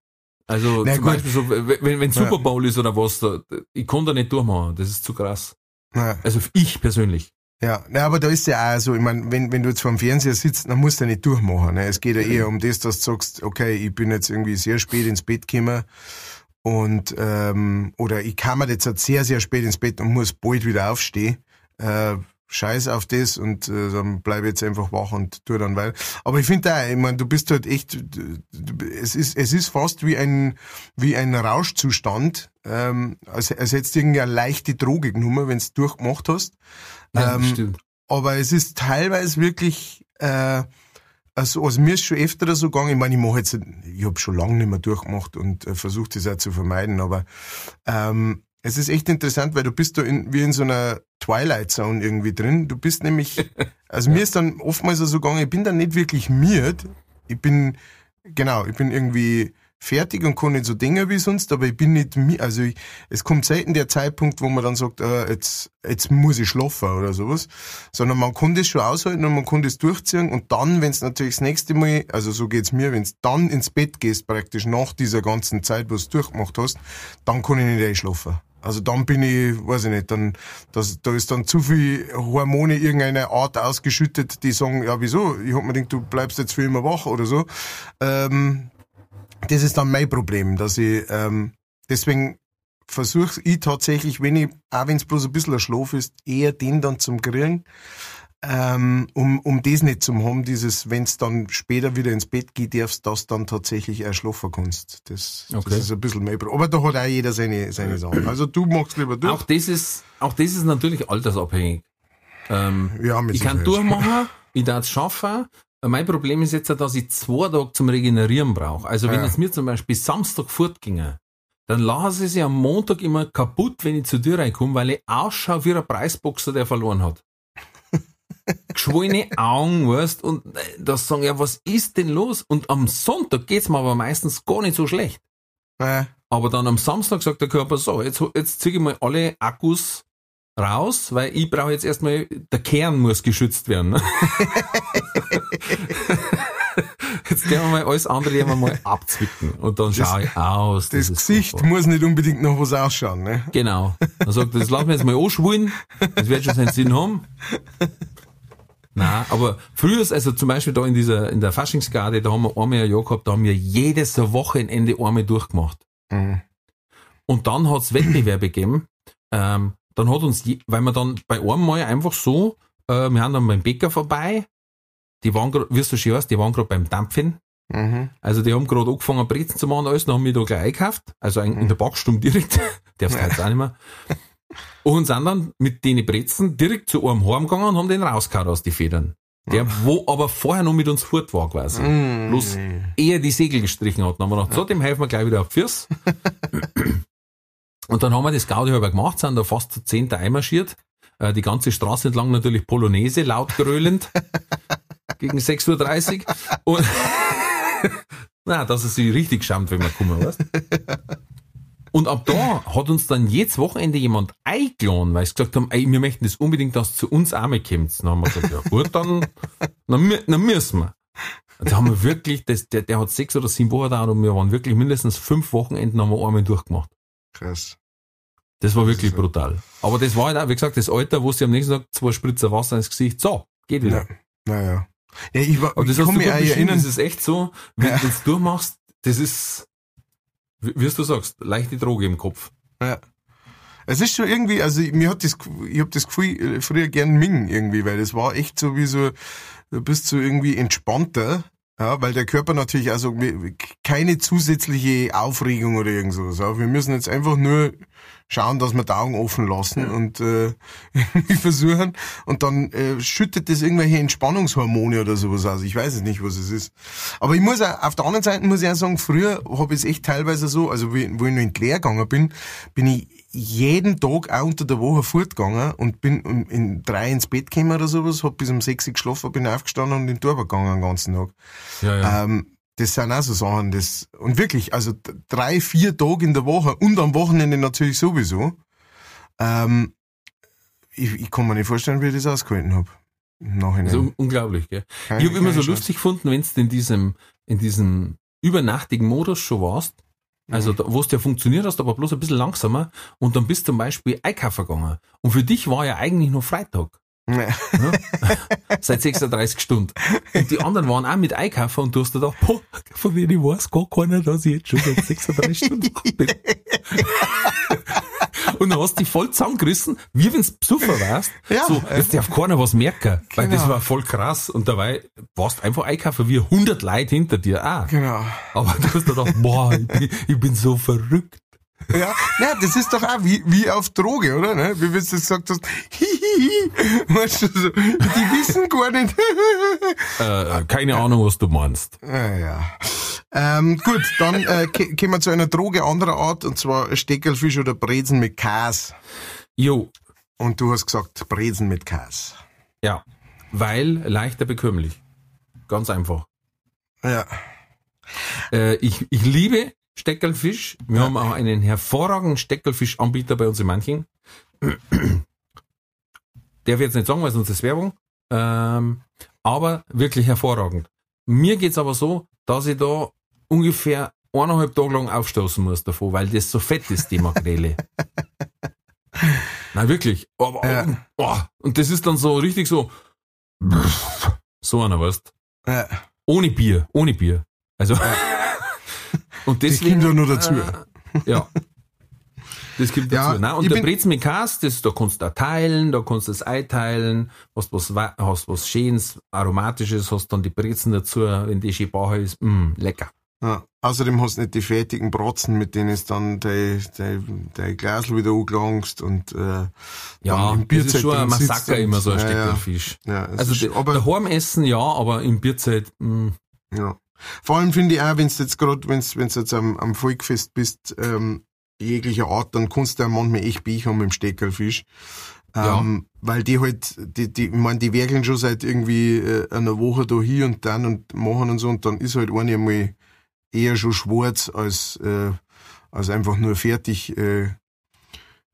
Also Na zum gut. Beispiel so, wenn, wenn Super Bowl ist oder was, da, ich kann da nicht durchmachen. Das ist zu krass. Ja. Also ich persönlich. Ja, na, aber da ist ja auch so, ich meine, wenn, wenn du jetzt vor dem Fernseher sitzt, dann musst du ja nicht durchmachen. Ne? Es geht ja eher um das, dass du sagst, okay, ich bin jetzt irgendwie sehr spät ins Bett gekommen und ähm, oder ich kam jetzt halt sehr, sehr spät ins Bett und muss bald wieder aufstehen. Äh, Scheiß auf das und äh, dann bleib jetzt einfach wach und tu dann weiter. Aber ich finde da, ich meine, du bist halt echt, es ist, es ist fast wie ein, wie ein Rauschzustand, ähm, als, als hättest du irgendeine leichte Droge genommen, wenn du durchgemacht hast. Ja, Ähm, stimmt. aber es ist teilweise wirklich, äh, also, also mir ist schon öfter so gegangen, ich meine, ich mache jetzt, ich habe schon lange nicht mehr durchgemacht und äh, versuche das auch zu vermeiden, aber ähm, es ist echt interessant, weil du bist da in, wie in so einer Twilight Zone irgendwie drin. Du bist nämlich, also mir ist dann oftmals so gegangen, ich bin dann nicht wirklich miert. Ich bin, genau, ich bin irgendwie fertig und kann nicht so Dinge wie sonst, aber ich bin nicht, also ich, es kommt selten der Zeitpunkt, wo man dann sagt, äh, jetzt, jetzt muss ich schlafen oder sowas, sondern man kann das schon aushalten und man kann das durchziehen und dann, wenn es natürlich das nächste Mal, also so geht's mir, wenn es dann ins Bett gehst, praktisch nach dieser ganzen Zeit, wo du durchgemacht hast, dann kann ich nicht einschlafen. Also dann bin ich, weiß ich nicht, dann, das, da ist dann zu viel Hormone irgendeiner Art ausgeschüttet, die sagen, ja wieso, ich hab mir gedacht, du bleibst jetzt für immer wach oder so. Ähm, das ist dann mein Problem, dass ich, ähm, deswegen versuche ich tatsächlich, wenn ich, auch wenn es bloß ein bisschen ein Schlaf ist, eher den dann zum Kriegen, ähm, um, um das nicht zu haben, dieses, wenn es dann später wieder ins Bett geht, darfst, dass dann tatsächlich auch schlafen kannst. Das, Okay. das ist ein bisschen mein Problem. Aber da hat auch jeder seine, seine Sachen. Also du machst lieber durch. Auch das ist, auch das ist natürlich altersabhängig. Ähm, ja, mit ich kann durchmachen, ich darf es schaffen. Mein Problem ist jetzt, dass ich zwei Tage zum Regenerieren brauche. Also wenn Ja. jetzt mir zum Beispiel Samstag fortginge, dann lasse ich sie am Montag immer kaputt, wenn ich zu dir reinkomme, weil ich ausschaue wie ein Preisboxer, der verloren hat. Geschwollene Augen, weißt, und äh, das sagen, ja, was ist denn los? Und am Sonntag geht's mir aber meistens gar nicht so schlecht. Ja. Aber dann am Samstag sagt der Körper so, jetzt, jetzt ziehe ich mal alle Akkus raus, weil ich brauche jetzt erstmal, der Kern muss geschützt werden. Ne? jetzt können wir mal alles andere immer mal abzwicken und dann schaue ich aus. Das, ist Gesicht furchtbar. muss nicht unbedingt noch was ausschauen, ne? Genau. Dann sagt er, das lassen wir jetzt mal anschwulen, das wird schon seinen Sinn haben. Na, aber früher, also zum Beispiel da in dieser, in der Faschingsgarde, da haben wir einmal ein Jahr gehabt, da haben wir jedes Wochenende einmal durchgemacht. Mhm. Und dann hat's Wettbewerbe gegeben. Ähm, dann hat uns, weil wir dann bei einem Mal einfach so, äh, wir haben dann beim Bäcker vorbei, die waren grad, wie du schon weißt, die waren gerade beim Dampfen. Mhm. Also die haben gerade angefangen Brezen zu machen und alles, dann haben wir da gleich eingekauft. Also in der Backstunde direkt. Darfst du jetzt auch nicht mehr. Und sind dann mit den Brezen direkt zu einem heimgegangen und haben den rausgehauen aus die Federn. Der, wo aber vorher noch mit uns fort war quasi. Mhm. Bloß eher die Segel gestrichen hat. Dann haben wir gedacht, so, dem helfen wir gleich wieder auf Füße. Und dann haben wir das Gaudi halber gemacht, sind da fast zu zehn einmarschiert. Äh, Die ganze Straße entlang natürlich Polonaise, laut gröhlend. gegen 6.30 Uhr. Und, na, dass es sich richtig schämt, wenn wir kommen, weißt Und ab da hat uns dann jedes Wochenende jemand eingeladen, weil sie gesagt haben, ey, wir möchten das unbedingt, dass zu uns mal kommt. Dann haben wir gesagt, ja gut, dann, dann, dann müssen wir. Da haben wir wirklich, das, der, der hat sechs oder sieben Wochen da und wir waren wirklich mindestens fünf Wochenenden haben wir einmal durchgemacht. Krass. Das war wirklich so. brutal. Aber das war halt auch, wie gesagt, das Alter, wo sie am nächsten Tag zwei Spritzer Wasser ins Gesicht, so, geht wieder. Ja. Naja. Ja, ich, war, Aber das ich hast du beschrieben, erinnern. das ist echt so, wenn Ja. du das durchmachst, das ist, wie wie du sagst, leichte Droge im Kopf. Ja. Es ist schon irgendwie, also mir hat das, ich habe das Gefühl äh, früher gern Ming irgendwie, weil das war echt so wie so, du bist so irgendwie entspannter, ja, weil der Körper natürlich also keine zusätzliche Aufregung oder irgend sowas. Ja. Wir müssen jetzt einfach nur schauen, dass wir die Augen offen lassen und äh, versuchen und dann äh, schüttet das irgendwelche Entspannungshormone oder sowas aus. Ich weiß es nicht, was es ist. Aber ich muss auch, auf der anderen Seite muss ich auch sagen, früher habe ich es echt teilweise so, also wie, wo ich noch in die Lehre gegangen bin, bin ich jeden Tag auch unter der Woche fortgegangen und bin um, in drei ins Bett gekommen oder sowas, hab bis um sechs geschlafen, bin aufgestanden und in den Turbo gegangen den ganzen Tag. Ja, ja. Ähm, das sind auch so Sachen, das, und wirklich, also drei, vier Tage in der Woche und am Wochenende natürlich sowieso. Ähm, ich, ich kann mir nicht vorstellen, wie ich das ausgehalten habe. Nachhinein. Un unglaublich, gell? Keine- ich habe immer so Chance. lustig gefunden, wenn du in diesem, in diesem übernachtigen Modus schon warst, also da, wo es ja funktioniert hast, aber bloß ein bisschen langsamer und dann bist du zum Beispiel einkaufen gegangen. Und für dich war ja eigentlich nur Freitag. Ja. Seit 36 Stunden. Und die anderen waren auch mit einkaufen und du hast dir gedacht, boah, von denen weiß gar keiner, dass ich jetzt schon seit 36 Stunden bin. Und dann hast du dich voll zusammengerissen, wie wenn's besoffen warst. Ja. so, jetzt darf keiner was merken. Weil das Genau. war voll krass. Und dabei warst du einfach einkaufen wie 100 Leute hinter dir auch. Genau. Aber du hast dir gedacht, boah, ich bin, ich bin so verrückt. Ja, na, das ist doch auch wie, wie auf Droge, oder? Ne? Wie wenn du gesagt hast, hihihi. Weißt du, so, die wissen gar nicht. Äh, keine Ahnung, was du meinst. ah, ja. Ähm, gut, dann äh, kommen wir zu einer Droge anderer Art, und zwar Steckelfisch oder Brezen mit Käse. Jo, Und du hast gesagt, Brezen mit Käse. ja. Weil leichter bekömmlich. Ganz einfach. Ja. Äh, ich, ich liebe Steckelfisch. Wir haben auch einen hervorragenden Steckelfischanbieter bei uns in Manching. Der wird jetzt nicht sagen, weil sonst ist Werbung. Ähm, aber wirklich hervorragend. Mir geht's aber so, dass ich da ungefähr eineinhalb Tage lang aufstoßen muss davon, weil das so fett ist, die Makrele. Nein, wirklich. Aber, Ja. oh, und das ist dann so richtig so, so einer, weißt ja. ohne Bier, ohne Bier. Also, und Das deswegen, kommt ja nur dazu. ja. Das gibt Ja, dazu. Ne? Und der Brezen mit Käse, das, da kannst du auch teilen, da kannst du das Ei teilen, hast was, hast was Schönes, Aromatisches, hast dann die Brezen dazu, wenn die schön bauer ist, mm, lecker. Ja. Außerdem hast du nicht die fertigen Brotzen, mit denen es dann dein, dein, dein Glasl wieder angelangst und äh, Ja, im das ist schon ein Massaker immer so ein ja, ja. Steckerfisch. Ja, Also de, aber daheim essen ja, aber im Bierzeit, mm, Ja. Vor allem finde ich auch, wenn du jetzt gerade, wenn du jetzt am, am Volkfest bist, ähm, jeglicher Art, dann kannst du ja manchmal echt Biech haben mit dem Steckerfisch. Ähm, Weil die halt, die, die, ich mein, die werkeln schon seit irgendwie äh, einer Woche da hier und dann und machen und so und dann ist halt eine einmal eher schon schwarz als, äh, als einfach nur fertig. Äh,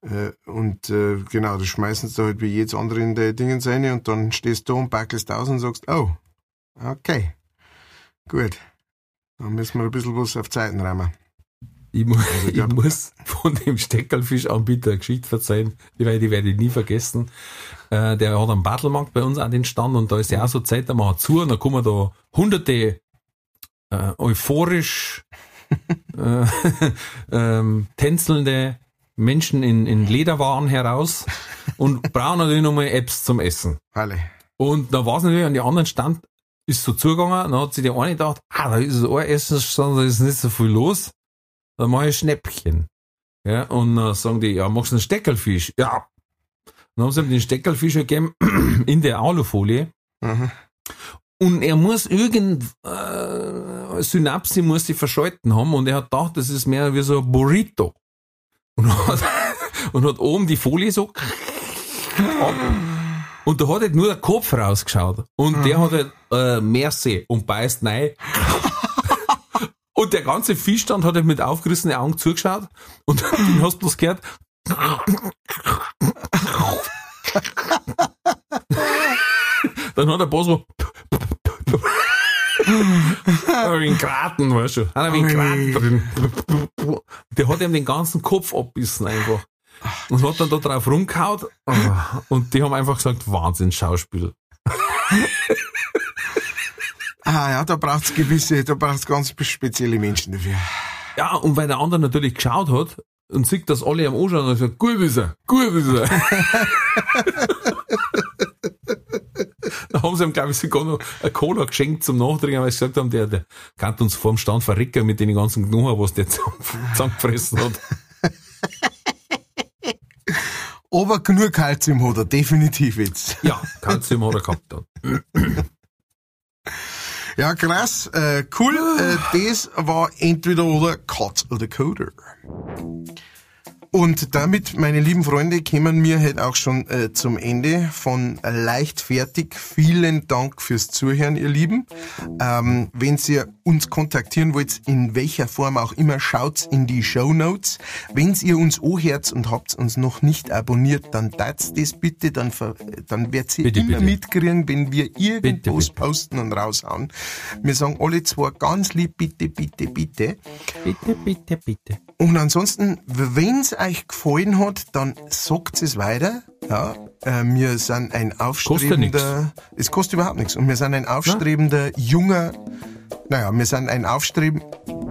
äh, und äh, genau, das schmeißen sie da halt wie jedes andere in der Dingen rein und dann stehst du da und backelst aus und sagst, oh, okay. Gut. Dann müssen wir ein bisschen was auf Zeiten reimen. ich, mu ich ich glaub- muss von dem Steckerfischanbieter eine Geschichte verzeihen, die, werde- die werde ich nie vergessen. Äh, der hat am Battlemarkt bei uns an den Stand und da ist ja auch so Zeit, da machen zu und da kommen da hunderte äh, euphorisch äh, ähm, tänzelnde Menschen in, in Lederwaren heraus und brauchen natürlich nochmal Apps zum Essen. Alle. Und da war es natürlich an die anderen Stand, ist so zugegangen, dann hat sich der eine gedacht, ah, da ist ein Essensstand, da ist nicht so viel los, dann mache ich Schnäppchen. Ja, und dann sagen die, ja, machst du einen Steckerlfisch? Ja. Dann haben sie ihm den Steckerlfisch gegeben in der Alufolie Mhm. und er muss irgend, äh, Synapse muss sie verschalten haben und er hat gedacht, das ist mehr wie so ein Burrito. Und hat, und hat oben die Folie so ab. Und da hat halt nur der Kopf rausgeschaut. Und der hat halt, äh, Merci und beißt nein. Und der ganze Fischstand hat halt mit aufgerissenen Augen zugeschaut. Und den hast du bloß gehört. Dann hat er ein paar so wie ein Kraten, weißt du. Hat er wie ein Kraten drin. Der hat ihm den ganzen Kopf abbissen einfach. Und hat dann da drauf rumgehaut. Und die haben einfach gesagt, Wahnsinn, Schauspiel. Ah ja, da braucht's gewisse, da braucht's ganz spezielle Menschen dafür. Ja, und weil der andere natürlich geschaut hat und sieht, dass alle am anschauen und gesagt, gut ist er, gut ist er. da haben sie ihm, glaube ich, sogar noch eine Cola geschenkt zum Nachtrinken, weil sie gesagt haben, der, der kann uns vorm Stand verrecken mit den ganzen Knochen, was der zusammen- zusammengefressen hat. Aber genug Kalzium hat er, definitiv jetzt. Ja, Kalzium hat er gehabt dann. Ja, krass, äh, cool. Äh, das war entweder oder Cut oder Coder. Und damit, meine lieben Freunde, kommen wir halt auch schon äh, zum Ende von Leichtfertig. Vielen Dank fürs Zuhören, ihr Lieben. Ähm, wenn ihr uns kontaktieren wollt, in welcher Form auch immer, schaut in die Show Notes. Wenn ihr uns anhört und habt uns noch nicht abonniert, dann tat das bitte, dann, dann werdet ihr bitte, immer bitte. mitkriegen, wenn wir irgendwas bitte. posten und raushauen. Wir sagen alle zwar ganz lieb, bitte, bitte, bitte. Bitte, bitte, bitte. Und ansonsten, wenn's euch gefallen hat, dann sagt es weiter. Ja, äh, wir sind ein aufstrebender, es kostet überhaupt nichts. Und wir sind ein aufstrebender, junger, naja, wir sind ein aufstreben,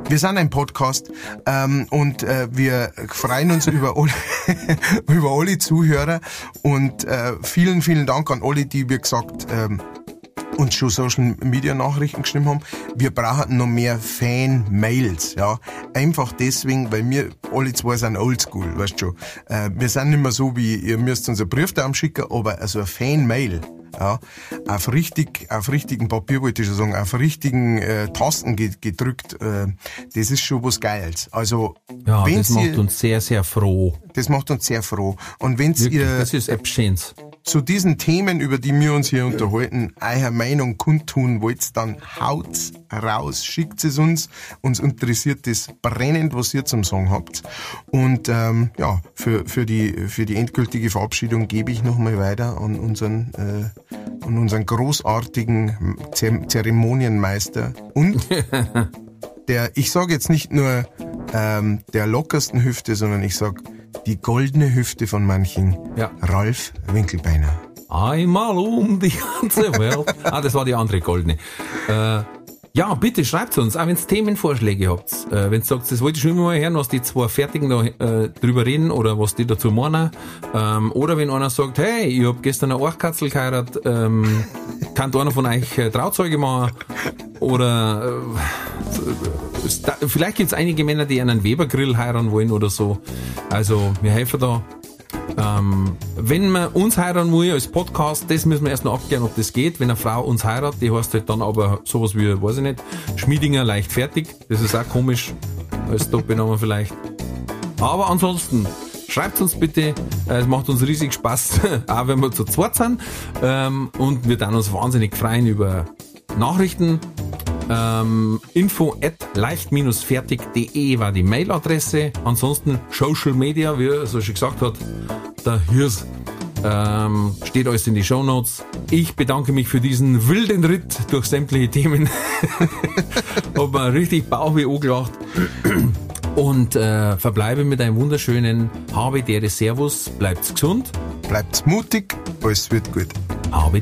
wir sind ein Podcast ähm, und äh, wir freuen uns über alle, über alle Zuhörer und äh, vielen, vielen Dank an alle, die, wie gesagt, ähm, uns schon Social Media Nachrichten geschrieben haben. Wir brauchen noch mehr Fan-Mails, ja. Einfach deswegen, weil wir alle zwei sind oldschool, weißt du schon. Äh, wir sind nicht mehr so wie, ihr müsst uns einen Briefdaum schicken, aber also ein Fan-Mail, ja, auf richtig, auf richtigen Papier wollte ich schon sagen, auf richtigen äh, Tasten ge- gedrückt, äh, das ist schon was Geiles. Also, Ja, das macht ihr, uns sehr, sehr froh. das macht uns sehr froh. Und wenn's Wirklich, ihr das ist etwas Schönes. Zu diesen Themen, über die wir uns hier unterhalten, eure Meinung kundtun wollt, dann haut's raus, schickt es uns. Uns interessiert das brennend, was ihr zum Sagen habt. Und ähm, ja, für, für, die, für die endgültige Verabschiedung gebe ich nochmal weiter an unseren, äh, an unseren großartigen Zer Zeremonienmeister und der, ich sage jetzt nicht nur ähm, der lockersten Hüfte, sondern ich sag die goldene Hüfte von manchen. Ja. Ralf Winkelbeiner. Einmal um die ganze Welt. ah, das war die andere goldene. Äh, ja, bitte schreibt uns, auch wenn ihr Themenvorschläge habt. Äh, wenn ihr sagt, das wollte ich schon immer mal hören, was die zwei Fertigen da äh, drüber reden oder was die dazu meinen. Ähm, oder wenn einer sagt, hey, ich hab gestern eine Orchkatzel geheiratet, ähm, kann einer von euch äh, Trauzeuge machen? Oder äh, vielleicht gibt's einige Männer, die einen Webergrill heiraten wollen oder so. Also wir helfen da. Ähm, wenn man uns heiraten will als Podcast, das müssen wir erst noch abklären, ob das geht. Wenn eine Frau uns heiratet, die heißt halt dann aber sowas wie, weiß ich nicht, Schmiedinger leicht fertig. Das ist auch komisch als Doppelname vielleicht. Aber ansonsten, schreibt uns bitte. Äh, Es macht uns riesig Spaß, auch wenn wir zu zweit sind. Ähm, und wir dann uns wahnsinnig freuen über Nachrichten. Ähm, info at leicht-fertig.de war die Mailadresse. Ansonsten Social Media, wie er so schon gesagt hat, der Hirs. Ähm, steht alles in die Show Notes. Ich bedanke mich für diesen wilden Ritt durch sämtliche Themen. Hab mir richtig Bauchweh angelacht. Und äh, verbleibe mit einem wunderschönen Habe Dere Servus. Bleibt's gesund. Bleibt mutig, alles wird gut. Habe